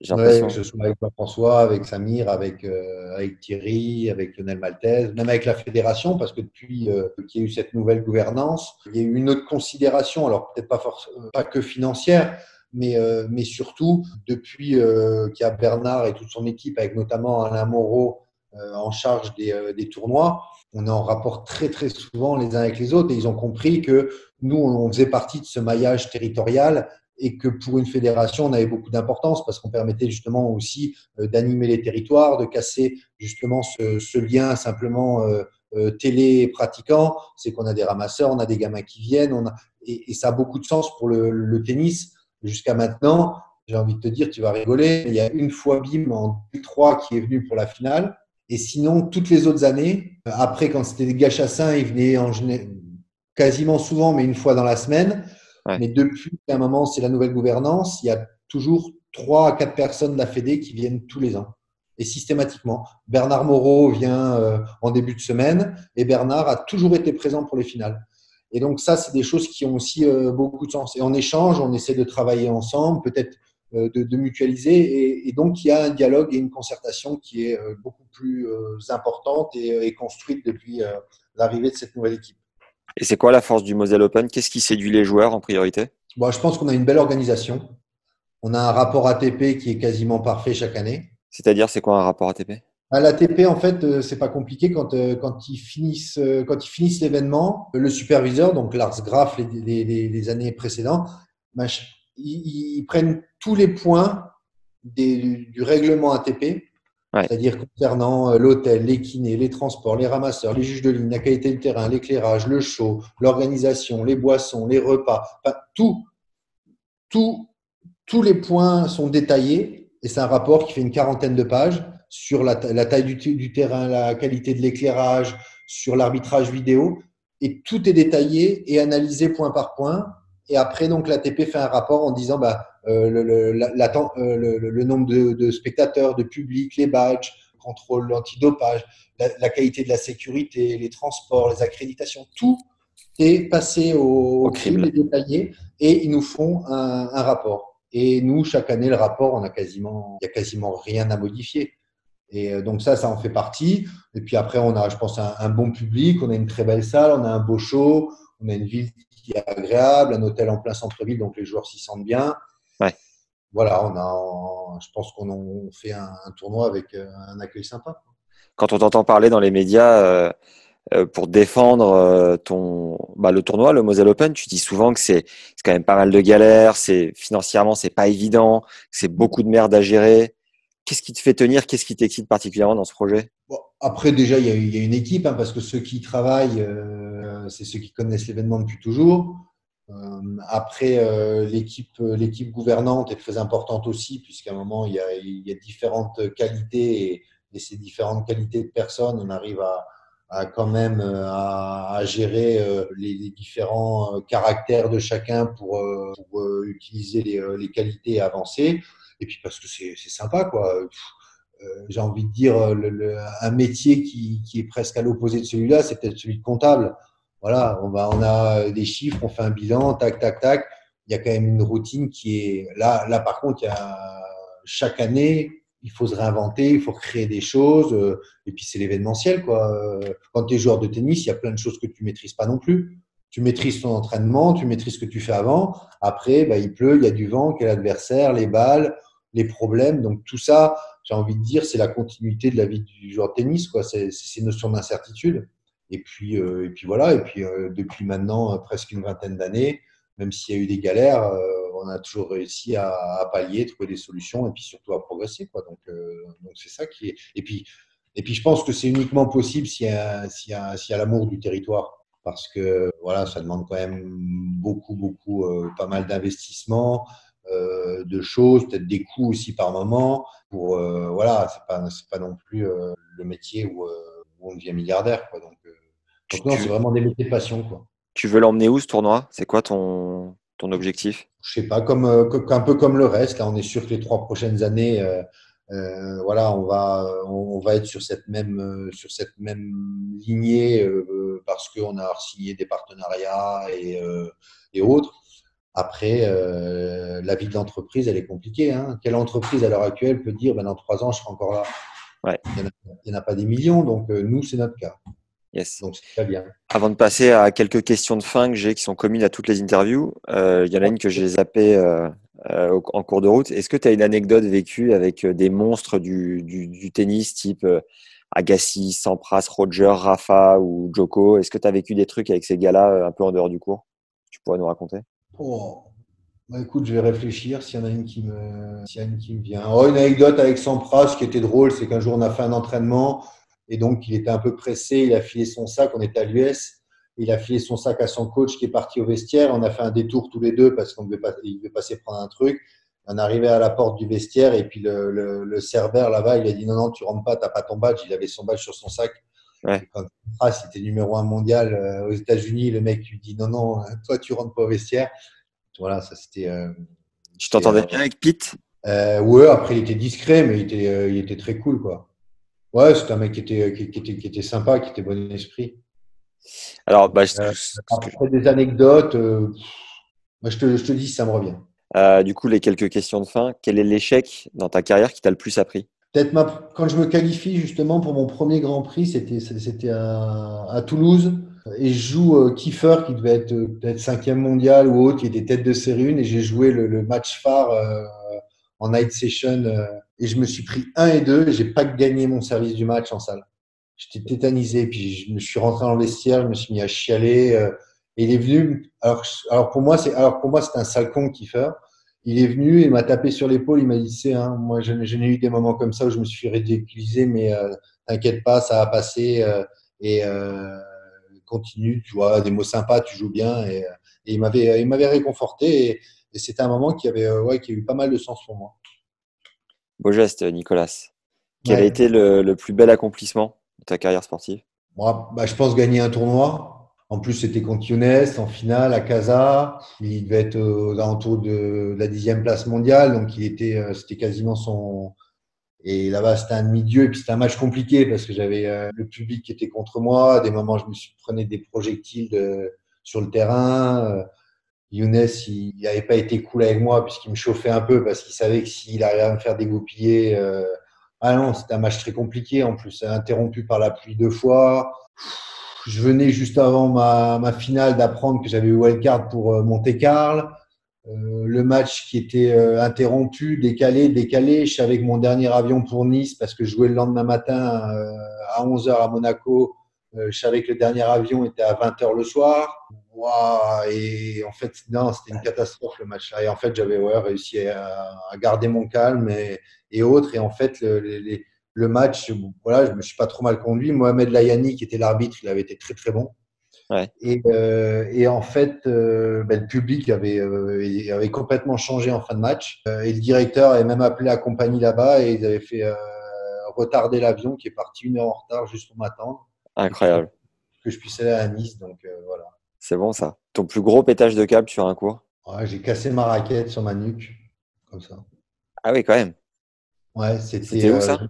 J'ai l'impression. Ouais, que ce soit avec François, avec Samir, avec, euh, avec Thierry, avec Lionel Maltese, même avec la fédération, parce que depuis euh, qu'il y a eu cette nouvelle gouvernance, il y a eu une autre considération, alors peut-être pas, que financière, mais, euh, mais surtout depuis qu'il y a Bernard et toute son équipe, avec notamment Alain Moreau en charge des, des tournois, on est en rapport très très souvent les uns avec les autres et ils ont compris que nous, on faisait partie de ce maillage territorial et que pour une fédération, on avait beaucoup d'importance parce qu'on permettait justement aussi euh, d'animer les territoires, de casser justement ce, ce lien simplement euh, euh, télé pratiquant. C'est qu'on a des ramasseurs, on a des gamins qui viennent, on a, et, et ça a beaucoup de sens pour le, le tennis. Jusqu'à maintenant, j'ai envie de te dire, tu vas rigoler, il y a une fois BIM en 2003 qui est venu pour la finale. Et sinon, toutes les autres années, après, quand c'était des gars chassins, ils venaient en, quasiment souvent, mais une fois dans la semaine. Ouais. Mais depuis qu'à un moment, c'est la nouvelle gouvernance, il y a toujours trois à quatre personnes de la Fédé qui viennent tous les ans. Et systématiquement. Bernard Moreau vient euh, en début de semaine et Bernard a toujours été présent pour les finales. Et donc ça, c'est des choses qui ont aussi euh, beaucoup de sens. Et en échange, on essaie de travailler ensemble, peut-être euh, de, de, mutualiser. Et, et, donc, il y a un dialogue et une concertation qui est euh, beaucoup plus euh, importante et, et, construite depuis l'arrivée de cette nouvelle équipe. Et c'est quoi la force du Moselle Open? Qu'est-ce qui séduit les joueurs en priorité? Bon, Je pense qu'on a une belle organisation. On a un rapport ATP qui est quasiment parfait chaque année. C'est-à-dire, c'est quoi un rapport ATP À l'ATP, en fait, euh, c'est pas compliqué quand, euh, quand ils finissent, euh, quand ils finissent l'événement, le superviseur, donc Lars Graf les, les, les, les années précédentes, ils prennent tous les points des, du, du règlement ATP, Ouais. c'est-à-dire concernant euh, l'hôtel, les kinés, les transports, les ramasseurs, les juges de ligne, la qualité du terrain, l'éclairage, le show, l'organisation, les boissons, les repas, enfin, tout, tout, tous les points sont détaillés et c'est un rapport qui fait une quarantaine de pages sur la taille du, du terrain, la qualité de l'éclairage, sur l'arbitrage vidéo et tout est détaillé et analysé point par point. Et après, donc, l'ATP fait un rapport en disant bah, euh, le, le, la- la temps- euh, le- nombre de, de spectateurs, de public, les badges, le contrôle antidopage, la, la qualité de la sécurité, les transports, les accréditations, tout est passé au, au crible et détaillé et ils nous font un, un rapport. Et nous, chaque année, le rapport, on a quasiment, il y a quasiment rien à modifier. Et euh, donc ça, ça en fait partie. Et puis après, on a, je pense, un, un bon public, on a une très belle salle, on a un beau show, on a une ville qui est agréable, un hôtel en plein centre-ville, donc les joueurs s'y sentent bien. Ouais. Voilà, on a, je pense qu'on on fait un, un tournoi avec euh, un accueil sympa. Quand on t'entend parler dans les médias euh, euh, pour défendre euh, ton, bah, le tournoi, le Moselle Open, tu dis souvent que c'est quand même pas mal de galères, c'est financièrement c'est pas évident, que c'est beaucoup de merde à gérer. Qu'est-ce qui te fait tenir? Qu'est-ce qui t'excite particulièrement dans ce projet? Bon, après, déjà, il y a, il y a une équipe, hein, parce que ceux qui travaillent, euh, c'est ceux qui connaissent l'événement depuis toujours. Euh, après, euh, l'équipe, l'équipe gouvernante est très importante aussi, puisqu'à un moment, il y a, il y a différentes qualités et, ces différentes qualités de personnes, on arrive à, à quand même euh, à, à gérer euh, les, les différents euh, caractères de chacun pour, pour utiliser les, les qualités et avancer. Et puis parce que c'est c'est sympa, quoi. J'ai envie de dire, euh, un métier qui, qui est presque à l'opposé de celui-là, c'est peut-être celui de comptable. Voilà, on, a des chiffres, on fait un bilan, tac, tac, tac. Il y a quand même une routine qui est là. Là, par contre, chaque année, il faut se réinventer, il faut créer des choses. euh, Et puis, c'est l'événementiel, quoi. Euh, Quand tu es joueur de tennis, il y a plein de choses que tu maîtrises pas non plus. Tu maîtrises ton entraînement, tu maîtrises ce que tu fais avant. Après, bah, il pleut, il y a du vent, quel adversaire, les balles, les problèmes. Donc, tout ça, j'ai envie de dire, c'est la continuité de la vie du joueur de tennis, quoi. C'est ces notions d'incertitude. Et puis, euh, et puis voilà. Et puis, euh, depuis maintenant euh, presque une vingtaine d'années, même s'il y a eu des galères, on a toujours réussi à, pallier, trouver des solutions et puis surtout à progresser, quoi. Donc, c'est ça qui est. Et puis, et puis, je pense que c'est uniquement possible s'il y a, s'il y s'il y a l'amour du territoire. Parce que voilà, ça demande quand même beaucoup, beaucoup, pas mal d'investissements, euh, de choses, peut-être des coûts aussi par moment. Pour euh, voilà, c'est pas, c'est pas non plus euh, le métier où, où on devient milliardaire, quoi. Donc, donc non, c'est vraiment des métiers de passion, quoi. Tu veux l'emmener où ce tournoi? C'est quoi ton, ton objectif? Je sais pas, comme, co- un peu comme le reste. Là, on est sûr que les trois prochaines années, euh, voilà, on va, on, va être sur cette même, euh, sur cette même lignée euh, parce qu'on a signé des partenariats et, et autres. Après, euh, la vie de l'entreprise, elle est compliquée. Hein. Quelle entreprise à l'heure actuelle peut dire, ben, dans trois ans, je serai encore là? Ouais. Il n'y en, a- en pas des millions, donc euh, nous, c'est notre cas. Yes. Donc c'est très bien. Avant de passer à quelques questions de fin que j'ai qui sont communes à toutes les interviews, euh, il y en a une que j'ai zappée en cours de route. Est-ce que tu as une anecdote vécue avec des monstres du, du, du tennis type Agassi, Sampras, Roger, Rafa ou Joko? Est-ce que tu as vécu des trucs avec ces gars-là un peu en dehors du cours? Tu pourrais nous raconter Oh. Écoute, je vais réfléchir s'il y en a une qui me, y a une qui me vient. Oh, une anecdote avec Sampras qui était drôle, c'est qu'un jour on a fait un entraînement et donc il était un peu pressé, il a filé son sac, on était à l'US, il a filé son sac à son coach qui est parti au vestiaire, on a fait un détour tous les deux parce qu'on devait pas, il devait passer prendre un truc. On arrivait à la porte du vestiaire et puis le, le, le serveur là-bas, il a dit non, non, tu rentres pas, t'as pas ton badge. Il avait son badge sur son sac. Ouais. Quand Sampras était numéro un mondial euh, aux États-Unis, le mec lui dit non, non, toi tu rentres pas au vestiaire. Voilà, ça c'était. euh, Tu t'entendais euh, bien avec Pete? euh, ouais, après il était discret, mais il était, euh, il était très cool, quoi. Ouais, c'était un mec qui était, qui, qui était, qui était sympa, qui était bon esprit. Alors, bah, je- Euh, Après des anecdotes, euh, moi, je, te, je te dis si ça me revient. euh, du coup, les quelques questions de fin. Quel est l'échec dans ta carrière qui t'a le plus appris? Peut-être ma- quand je me qualifie justement pour mon premier Grand Prix, c'était c'était à, à Toulouse et je joue euh, Kiefer qui devait être euh, peut-être cinquième mondial ou autre, qui était tête de série 1 et j'ai joué le, le match phare euh, en night session euh, et je me suis pris 1 et 2. J'ai pas gagné mon service du match en salle. J'étais tétanisé. Puis je me suis rentré dans le vestiaire, je me suis mis à chialer. euh, et il est venu. Alors, alors pour moi, c'est alors pour moi c'est un sale con kiffer. Il est venu et m'a tapé sur l'épaule. Il m'a dit, c'est hein, moi je, je n'ai eu des moments comme ça où je me suis ridiculisé, mais euh, t'inquiète pas, ça va passer. euh, et euh, continue, tu vois, des mots sympas, tu joues bien. Et, euh, et il m'avait, il m'avait réconforté. Et, et c'était un moment qui avait, ouais, qui a eu pas mal de sens pour moi. Beau geste, Nicolas. Quel a été le, le plus bel accomplissement de ta carrière sportive? Moi, bah, je pense gagner un tournoi. En plus, c'était contre Younes en finale à Casa. Il devait être aux alentours de la dixième place mondiale, donc il était, euh, c'était quasiment son. Et là-bas, c'était un demi-dieu. Et puis c'était un match compliqué parce que j'avais euh, le public qui était contre moi. À des moments, je me suis prenais des projectiles sur le terrain. Euh, Younes, il n'avait pas été cool avec moi puisqu'il me chauffait un peu parce qu'il savait que s'il arrivait à me faire dégoupiller. euh, Ah non, c'était un match très compliqué. En plus, interrompu par la pluie deux fois. Je venais juste avant ma, ma finale d'apprendre que j'avais eu wildcard pour euh, Monte-Carlo. Euh, le match qui était euh, interrompu, décalé, décalé. Je savais que mon dernier avion pour Nice, parce que je jouais le lendemain matin euh, à 11h à Monaco, euh, je savais que le dernier avion était à 20h le soir. Ouah, et en fait, non, c'était une catastrophe le match-là. Et en fait, j'avais ouais, réussi à, à garder mon calme et, et autres. Et en fait, le, les- le match, voilà, je me suis pas trop mal conduit. Mohamed Layani, qui était l'arbitre, il avait été très très bon. Ouais. Et, euh, et en fait, euh, ben, le public avait, euh, avait complètement changé en fin de match. Et le directeur avait même appelé la compagnie là-bas et ils avaient fait retarder l'avion qui est parti une heure en retard juste pour m'attendre, Incroyable. que je puisse aller à Nice. Donc voilà. C'est bon ça. Ton plus gros pétage de câble sur un cours? Ouais, J'ai cassé ma raquette sur ma nuque, comme ça. Ah oui, quand même. Ouais, c'était. C'était où, ça?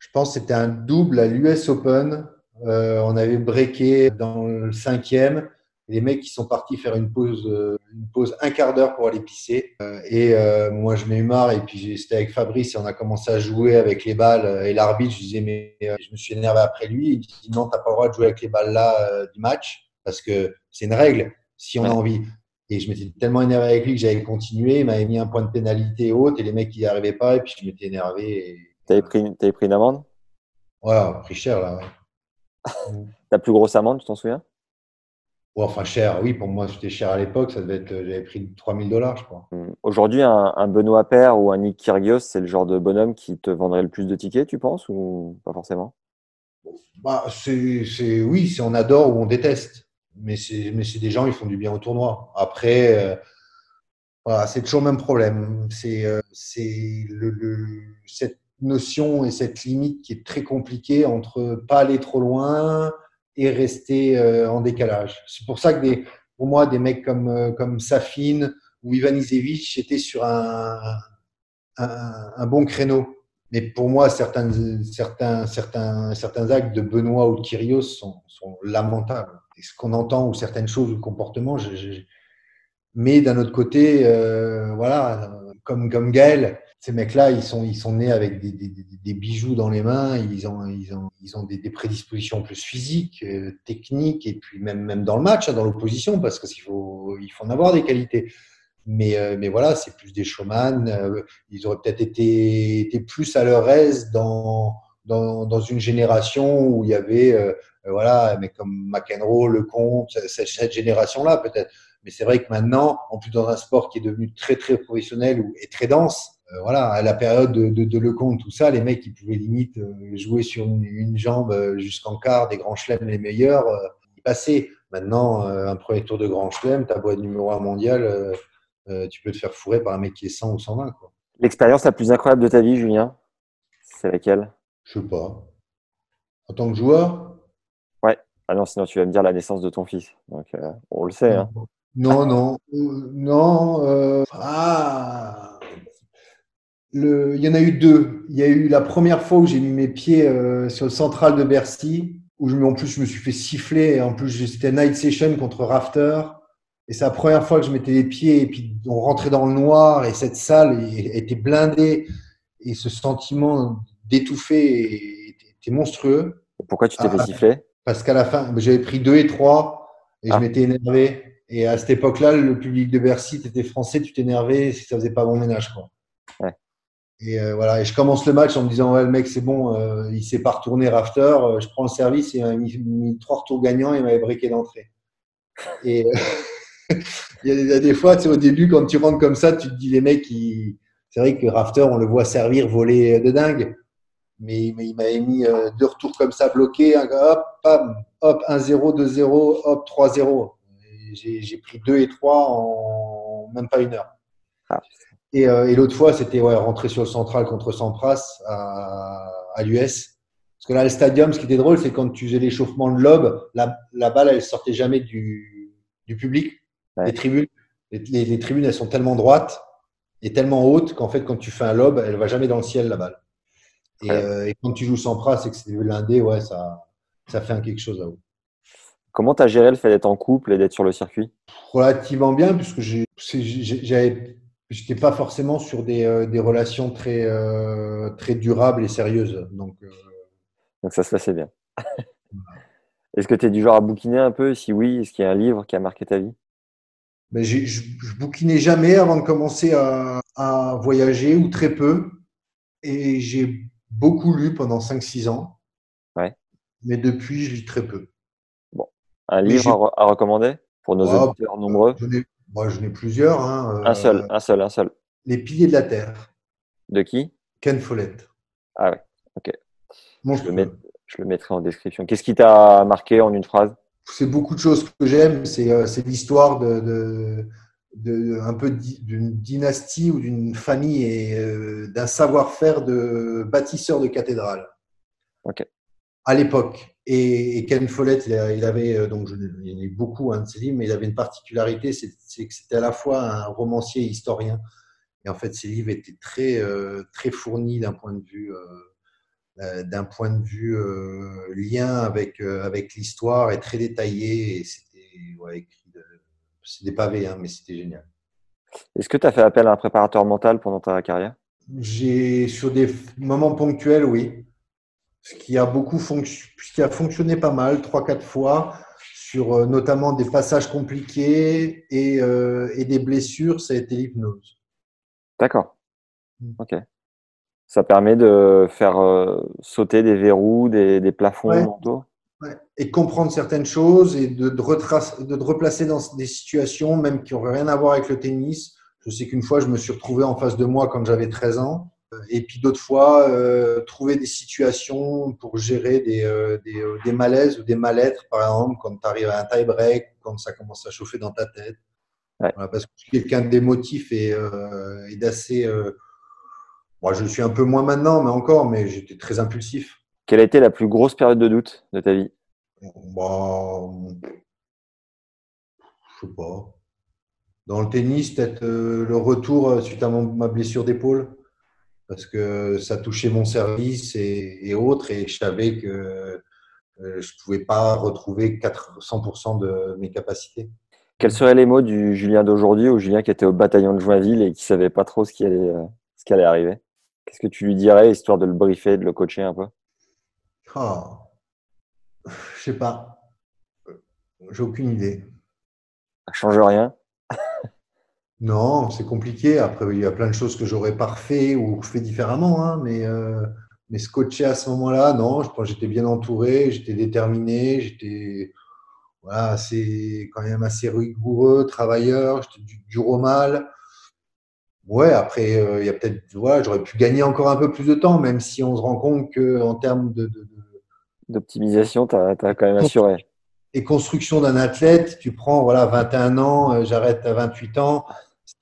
Je pense que c'était un double à l'US Open. Euh, on avait breaké dans le cinquième. Les mecs qui sont partis faire une pause, euh, une pause un quart d'heure pour aller pisser. Euh, et euh, moi, je m'ai eu marre. Et puis, c'était avec Fabrice et on a commencé à jouer avec les balles. Et l'arbitre, je disais, mais euh, je me suis énervé après lui. Il dit, non, t'as pas le droit de jouer avec les balles là du match parce que c'est une règle si on a envie. Et je m'étais tellement énervé avec lui que j'avais continué. Il m'avait mis un point de pénalité haute et les mecs, ils n'y arrivaient pas. Et puis, je m'étais énervé. Et... T'avais pris, pris une amende? Voilà, pris cher là. Ouais. (laughs) Ta plus grosse amende, tu t'en souviens? Ouais, enfin, cher, oui, pour moi, c'était cher à l'époque. Ça devait être, j'avais pris 3000 dollars, je crois. Hum, Aujourd'hui, un, un Benoît Paire ou un Nick Kyrgios, c'est le genre de bonhomme qui te vendrait le plus de tickets, tu penses, ou pas forcément? Bah, c'est, oui, c'est on adore ou on déteste. Mais c'est, mais c'est des gens, ils font du bien au tournoi. Après, euh, voilà, c'est toujours le même problème. C'est, euh, le, le- cette notion et cette limite qui est très compliquée entre pas aller trop loin et rester euh, en décalage. C'est pour ça que des, pour moi, des mecs comme, euh, comme Safin ou Ivan Izevich étaient sur un, un, bon créneau. Mais pour moi, certains, certains, certains, certains actes de Benoît ou de Kyrios sont, lamentables. Ce qu'on entend ou certaines choses ou le comportement, je, je- mais d'un autre côté, euh, voilà, comme, comme Gaël, ces mecs-là, ils sont, ils sont nés avec des, des, des- bijoux dans les mains, ils ont, ils ont, ils ont des, des prédispositions plus physiques, euh, techniques, et puis même, même dans le match, hein, dans l'opposition, parce qu'il faut, il faut en avoir des qualités. Mais, euh, mais voilà, c'est plus des showman. euh, ils auraient peut-être été, été plus à leur aise dans, dans, dans une génération où il y avait, euh, euh, voilà, mais comme McEnroe, Lecomte, cette, cette génération-là peut-être. Mais c'est vrai que maintenant, en plus dans un sport qui est devenu très très professionnel et très dense, euh, voilà, à la période de, de, de Lecomte, tout ça, les mecs ils pouvaient limite euh, jouer sur une, une jambe euh, jusqu'en quart des grands chelems les meilleurs, ils passaient. Maintenant, un premier tour de grand chelem, ta boîte numéro un mondial, tu peux te faire fourrer par un mec qui est 100 ou 120. Quoi. L'expérience la plus incroyable de ta vie, Julien, c'est laquelle? Je sais pas. En tant que joueur? Ouais. Ah non, sinon tu vas me dire la naissance de ton fils. Donc, euh, on le sait. Hein. Non, non, non. euh, ah, le, il y en a eu deux. Il y a eu la première fois où j'ai mis mes pieds euh, sur le central de Bercy, où je, en plus je me suis fait siffler. Et en plus, c'était night session contre Rafter. Et c'est la première fois que je mettais les pieds et puis on rentrait dans le noir et cette salle était blindée. Et ce sentiment d'étouffer était, monstrueux. Pourquoi tu t'es Ah, fait siffler? Parce qu'à la fin, j'avais pris deux et trois et Ah. je m'étais énervé. Et à cette époque-là, le public de Bercy, tu étais français, tu t'énervais si ça faisait pas bon ménage. Quoi. Ouais. Et euh, voilà, et je commence le match en me disant ouais, le mec c'est bon, euh, il s'est pas retourné rafter, euh, je prends le service et il mis, trois retours gagnants et il m'avait briqué d'entrée. Et (laughs) il y, a des- fois, tu sais, au début, quand tu rentres comme ça, tu te dis les mecs, ils- c'est vrai que rafter, on le voit servir, voler de dingue. Mais, il m'avait mis deux retours comme ça bloqués, hop, bam, hop, 1-0, 2-0, hop, 3-0. Et J'ai j'ai pris 2 et 3 en même pas une heure. Ah. Et, euh, et l'autre fois, c'était ouais, rentrer sur le central contre Sampras à, à l'US. Parce que là, le stadium, ce qui était drôle, c'est quand tu faisais l'échauffement de lobe, la, la balle, elle sortait jamais du, du public, Ouais. des tribunes. Les, les- les tribunes, elles sont tellement droites et tellement hautes qu'en fait, quand tu fais un lobe, elle va jamais dans le ciel, la balle. Et, Ouais. euh, et quand tu joues Sampras et que c'est blindé, ouais, ça, ça fait un quelque chose là-haut. Comment tu as géré le fait d'être en couple et d'être sur le circuit? Relativement bien puisque j'avais j'étais pas forcément sur des, euh, des relations très euh, très durables et sérieuses donc euh, Donc ça se passait bien. (laughs) Est-ce que tu es du genre à bouquiner un peu? Si oui, est-ce qu'il y a un livre qui a marqué ta vie? J'ai- je, je bouquinais jamais avant de commencer à, à voyager ou très peu. Et j'ai beaucoup lu pendant 5-6 ans. Ouais. mais depuis je lis très peu. Un Mais livre à, re- à recommander? Pour nos Ah, auditeurs nombreux. j'en ai, moi j'en ai plusieurs hein, Un euh, seul, un seul, un seul. les piliers de la terre De qui? Ken Follett Ah ouais, ok. Je le, je mettrai en description. Qu'est-ce qui t'a marqué en une phrase? C'est beaucoup de choses que j'aime. C'est euh, l'histoire de, de, de- un peu d'une dynastie ou d'une famille et euh, d'un savoir-faire de bâtisseur de cathédrales. Ok. À l'époque. Et, et Ken Follett, il, a- il avait euh, donc je, il y en a eu beaucoup hein, de ses livres, mais il avait une particularité, c'est que c'était à la fois un romancier et historien. Et en fait, ses livres étaient très euh, très fournis d'un point de vue euh, d'un point de vue euh, lien avec, avec l'histoire et très détaillé. Et c'était ouais, écrit de- c'est des pavés, hein, mais c'était génial. Est-ce que tu as fait appel à un préparateur mental pendant ta carrière? J'ai sur des moments ponctuels, oui. Ce qui a beaucoup fonc- ce qui a fonctionné pas mal, trois quatre fois, sur euh, notamment des passages compliqués et, euh, et des blessures, ça a été l'hypnose. D'accord. Mm. Ok. Ça permet de faire euh, sauter des verrous, des, des plafonds Ouais. mentaux Ouais. Et de comprendre certaines choses et de, de, retrace- de te replacer dans des situations, même qui n'auraient rien à voir avec le tennis. Je sais qu'une fois, je me suis retrouvé en face de moi quand j'avais 13 ans. Euh, Et puis d'autres fois, euh, trouver des situations pour gérer des, euh, des, des malaises ou des mal-être, par exemple, quand tu arrives à un tie-break, quand ça commence à chauffer dans ta tête. Ouais. Voilà, parce que je suis quelqu'un d'émotif et, et d'assez. moi, je le suis un peu moins maintenant, mais encore, mais j'étais très impulsif. Quelle a été la plus grosse période de doute de ta vie? Bah, je sais pas. Dans le tennis, peut-être euh, le retour suite à mon- ma blessure d'épaule, parce que ça touchait mon service et, et autres, et je savais que euh, je ne pouvais pas retrouver 4 100% de mes capacités. Quels seraient les mots du Julien d'aujourd'hui au Julien qui était au bataillon de Joinville et qui savait pas trop ce qui allait, euh, ce qui allait arriver? Qu'est-ce que tu lui dirais histoire de le briefer, de le coacher un peu? Ah, je sais pas. J'ai aucune idée. Ça change rien? Non, c'est compliqué. Après, il y a plein de choses que j'aurais pas refait ou fait différemment, hein, mais, euh, mais se coacher à ce moment-là, non, je pense que j'étais bien entouré, j'étais déterminé, j'étais voilà, assez, quand même assez rigoureux, travailleur, j'étais du- dur au mal. Ouais, après, euh, il y a peut-être, voilà, j'aurais pu gagner encore un peu plus de temps, même si on se rend compte qu'en termes de- D'optimisation, tu as, quand même assuré. et construction d'un athlète, tu prends voilà 21 ans, euh, j'arrête à 28 ans.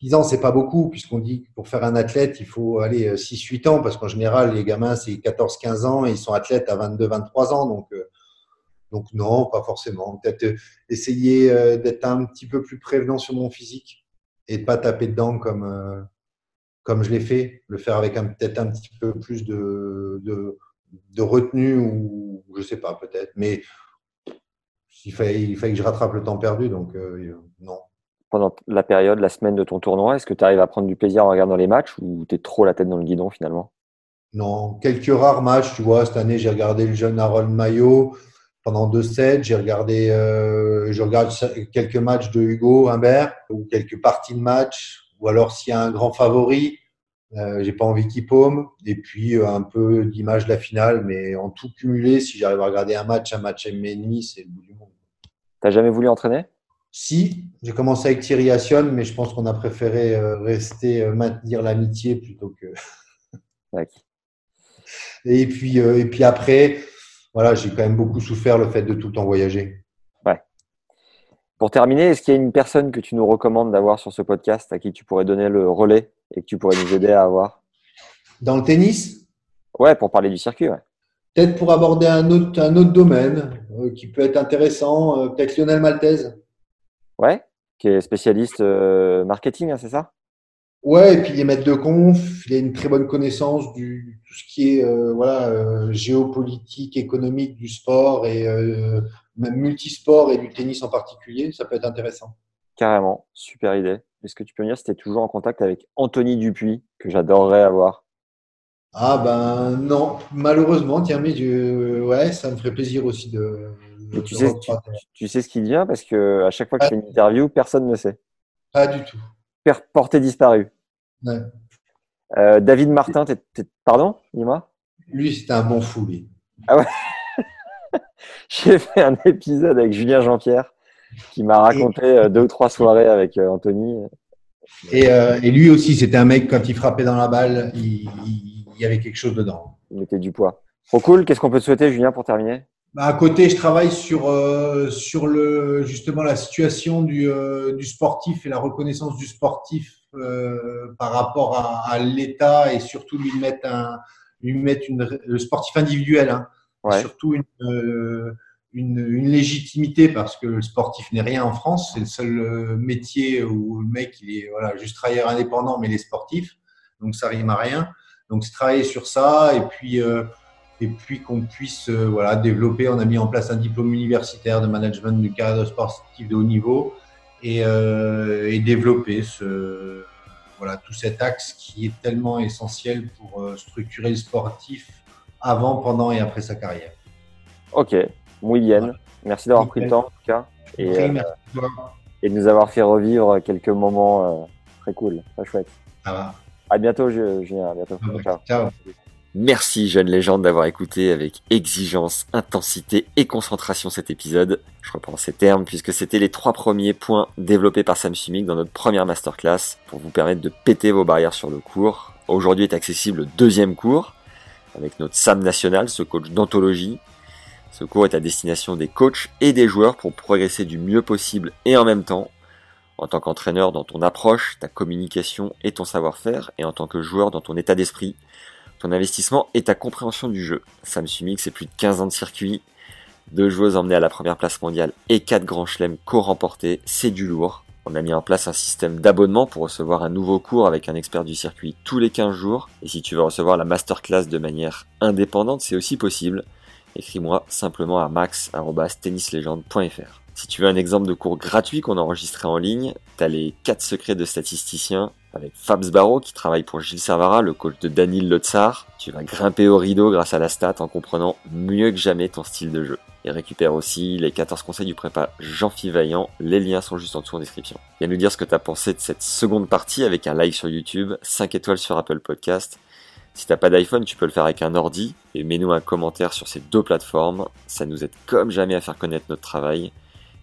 6 ans, c'est pas beaucoup, puisqu'on dit que pour faire un athlète, il faut aller 6-8 ans, parce qu'en général, les gamins, c'est 14-15 ans et ils sont athlètes à 22-23 ans. Donc, euh, donc non, pas forcément. Peut-être euh, essayer euh, d'être un petit peu plus prévenant sur mon physique et pas taper dedans comme, euh, comme je l'ai fait. Le faire avec peut-être un petit peu plus de, de, retenue ou je sais pas, peut-être. Mais il fallait, il fallait que je rattrape le temps perdu, donc euh, non. Pendant la période, la semaine de ton tournoi, est-ce que tu arrives à prendre du plaisir en regardant les matchs ou tu es trop la tête dans le guidon finalement? Non, quelques rares matchs, tu vois. Cette année, j'ai regardé le jeune Harold Maillot pendant deux sets. J'ai regardé, euh, je regarde quelques matchs de Hugo Humbert ou quelques parties de match. Ou alors, s'il y a un grand favori, Euh, j'ai pas envie qu'il paume. Et puis euh, un peu d'image de la finale, mais en tout cumulé, si j'arrive à regarder un match, un match et demi, c'est le bout du monde. T'as jamais voulu entraîner? Si, j'ai commencé avec Thierry Assion, mais je pense qu'on a préféré euh, rester euh, maintenir l'amitié plutôt que. (laughs) D'accord. Et puis, euh, et puis après, voilà, j'ai quand même beaucoup souffert le fait de tout le temps voyager. Ouais. Pour terminer, est-ce qu'il y a une personne que tu nous recommandes d'avoir sur ce podcast à qui tu pourrais donner le relais et que tu pourrais nous aider à avoir? Dans le tennis, Ouais, pour parler du circuit, ouais. peut-être pour aborder un autre, un autre domaine euh, qui peut être intéressant, euh, peut-être Lionel Maltese. Ouais, qui est spécialiste euh, marketing, hein, c'est ça? Ouais, et puis il est maître de conf, il a une très bonne connaissance du tout ce qui est euh, voilà euh, géopolitique, économique du sport et même multisport et du tennis en particulier, ça peut être intéressant. Carrément, super idée. Est-ce que tu peux me dire si tu es toujours en contact avec Anthony Dupuis, que j'adorerais avoir? Ah ben non, malheureusement, tiens mais je- ouais, ça me ferait plaisir aussi de. Tu sais, tu, repartir. tu sais ce qu'il devient parce que à chaque fois que je fais une interview, personne ne sait. Pas du tout. Per- Porté disparu. Ouais. Euh, David Martin, pardon, dis-moi. Lui, c'était un bon fou, lui. Ah ouais. (laughs) J'ai fait un épisode avec Julien Jean-Pierre qui m'a raconté euh, deux ou trois soirées avec euh, Anthony. Et, euh, et lui aussi, c'était un mec, quand il frappait dans la balle, il, il- il y avait quelque chose dedans. Il mettait du poids. Trop cool. Qu'est-ce qu'on peut te souhaiter, Julien, pour terminer? À côté, je travaille sur, euh, sur le, justement la situation du, euh, du sportif et la reconnaissance du sportif euh, par rapport à, à l'État et surtout lui mettre, un, lui mettre une, le sportif individuel, hein, Ouais. surtout une, euh, une, une légitimité parce que le sportif n'est rien en France. C'est le seul euh, métier où le mec il est voilà, juste travailleur indépendant, mais il est sportif. Donc ça rime à rien. Donc c'est travailler sur ça et puis. Et puis qu'on puisse euh, voilà, développer. On a mis en place un diplôme universitaire de management du cadre sportif de haut niveau et, euh, et développer ce, voilà, tout cet axe qui est tellement essentiel pour euh, structurer le sportif avant, pendant et après sa carrière. Ok. Muy bien. Merci d'avoir pris le temps, en tout cas. Et, et de nous avoir fait revivre quelques moments très cool, très chouettes. Ça va. À bientôt, Ju- Julien. À bientôt. Ouais, Ciao. ciao. Merci, jeune légende, d'avoir écouté avec exigence, intensité et concentration cet épisode. Je reprends ces termes puisque c'était les trois premiers points développés par Sam Sumik dans notre première masterclass pour vous permettre de péter vos barrières sur le cours. Aujourd'hui est accessible le deuxième cours avec notre Sam National, ce coach d'anthologie. Ce cours est à destination des coachs et des joueurs pour progresser du mieux possible et en même temps en tant qu'entraîneur dans ton approche, ta communication et ton savoir-faire, et en tant que joueur dans ton état d'esprit, ton investissement et ta compréhension du jeu. Sam Sumik, c'est plus de 15 ans de circuit, deux joueuses emmenées à la première place mondiale et quatre grands chelems co-remportés, c'est du lourd. On a mis en place un système d'abonnement pour recevoir un nouveau cours avec un expert du circuit tous les 15 jours. Et si tu veux recevoir la masterclass de manière indépendante, c'est aussi possible. Écris-moi simplement à max.tennislegende.fr. Si tu veux un exemple de cours gratuit qu'on a enregistré en ligne, t'as les 4 secrets de statisticien avec Fabs Barreau qui travaille pour Gilles Servara, le coach de Danil Lotsar. Tu vas grimper au rideau grâce à la stat en comprenant mieux que jamais ton style de jeu. Et récupère aussi les 14 conseils du prépa Jean-Philippe Vaillant. Les liens sont juste en dessous en description. Viens nous dire ce que t'as pensé de cette seconde partie avec un like sur YouTube, 5 étoiles sur Apple Podcast. Si t'as pas d'iPhone, tu peux le faire avec un ordi et mets-nous un commentaire sur ces deux plateformes. Ça nous aide comme jamais à faire connaître notre travail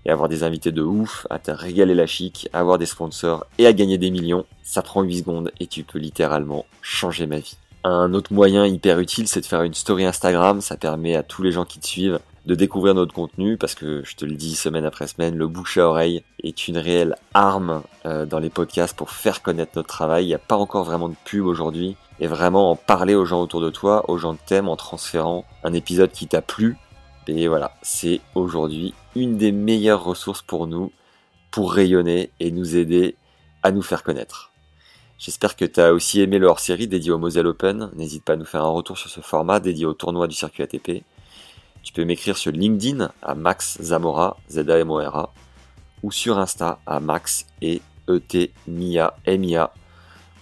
et avoir des invités de ouf, à te régaler la chic, à avoir des sponsors et à gagner des millions. Ça prend 8 secondes et tu peux littéralement changer ma vie. Un autre moyen hyper utile, c'est de faire une story Instagram. Ça permet à tous les gens qui te suivent de découvrir notre contenu parce que je te le dis semaine après semaine, le bouche à oreille est une réelle arme euh, dans les podcasts pour faire connaître notre travail. Il n'y a pas encore vraiment de pub aujourd'hui et vraiment en parler aux gens autour de toi, aux gens de thème en transférant un épisode qui t'a plu. Et voilà, c'est aujourd'hui une des meilleures ressources pour nous pour rayonner et nous aider à nous faire connaître. J'espère que tu as aussi aimé le hors-série dédié au Moselle Open. N'hésite pas à nous faire un retour sur ce format dédié au tournoi du circuit ATP. Tu peux m'écrire sur LinkedIn à Max Zamora, Z-A-M-O-R-A, ou sur Insta à Max et E-T Mia, M-I-A,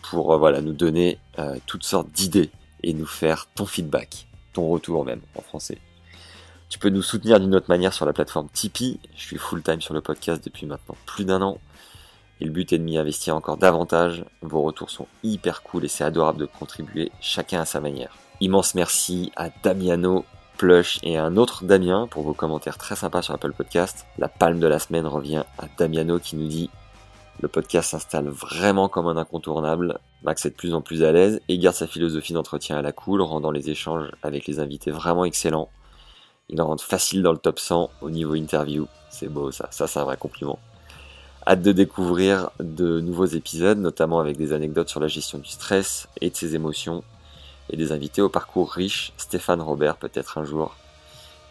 pour euh, voilà, nous donner euh, toutes sortes d'idées et nous faire ton feedback, ton retour même en français. Tu peux nous soutenir d'une autre manière sur la plateforme Tipeee. Je suis full time sur le podcast depuis maintenant plus d'un an. Et le but est de m'y investir encore davantage. Vos retours sont hyper cool et c'est adorable de contribuer chacun à sa manière. Immense merci à Damiano, Plush et à un autre Damien pour vos commentaires très sympas sur Apple Podcast. La palme de la semaine revient à Damiano qui nous dit le podcast s'installe vraiment comme un incontournable. Max est de plus en plus à l'aise et garde sa philosophie d'entretien à la cool, rendant les échanges avec les invités vraiment excellents. Il en rentre facile dans le top 100 au niveau interview. C'est beau ça, ça c'est un vrai compliment. Hâte de découvrir de nouveaux épisodes, notamment avec des anecdotes sur la gestion du stress et de ses émotions, et des invités au parcours riche, Stéphane Robert peut-être un jour.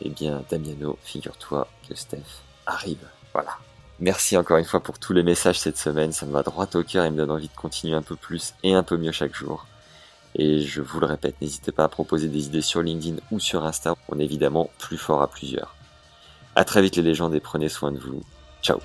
Eh bien, Damiano, figure-toi que Steph arrive. Voilà. Merci encore une fois pour tous les messages cette semaine, ça me va droit au cœur et me donne envie de continuer un peu plus et un peu mieux chaque jour. Et je vous le répète, n'hésitez pas à proposer des idées sur LinkedIn ou sur Insta, on est évidemment plus fort à plusieurs. A très vite les légendes et prenez soin de vous. Ciao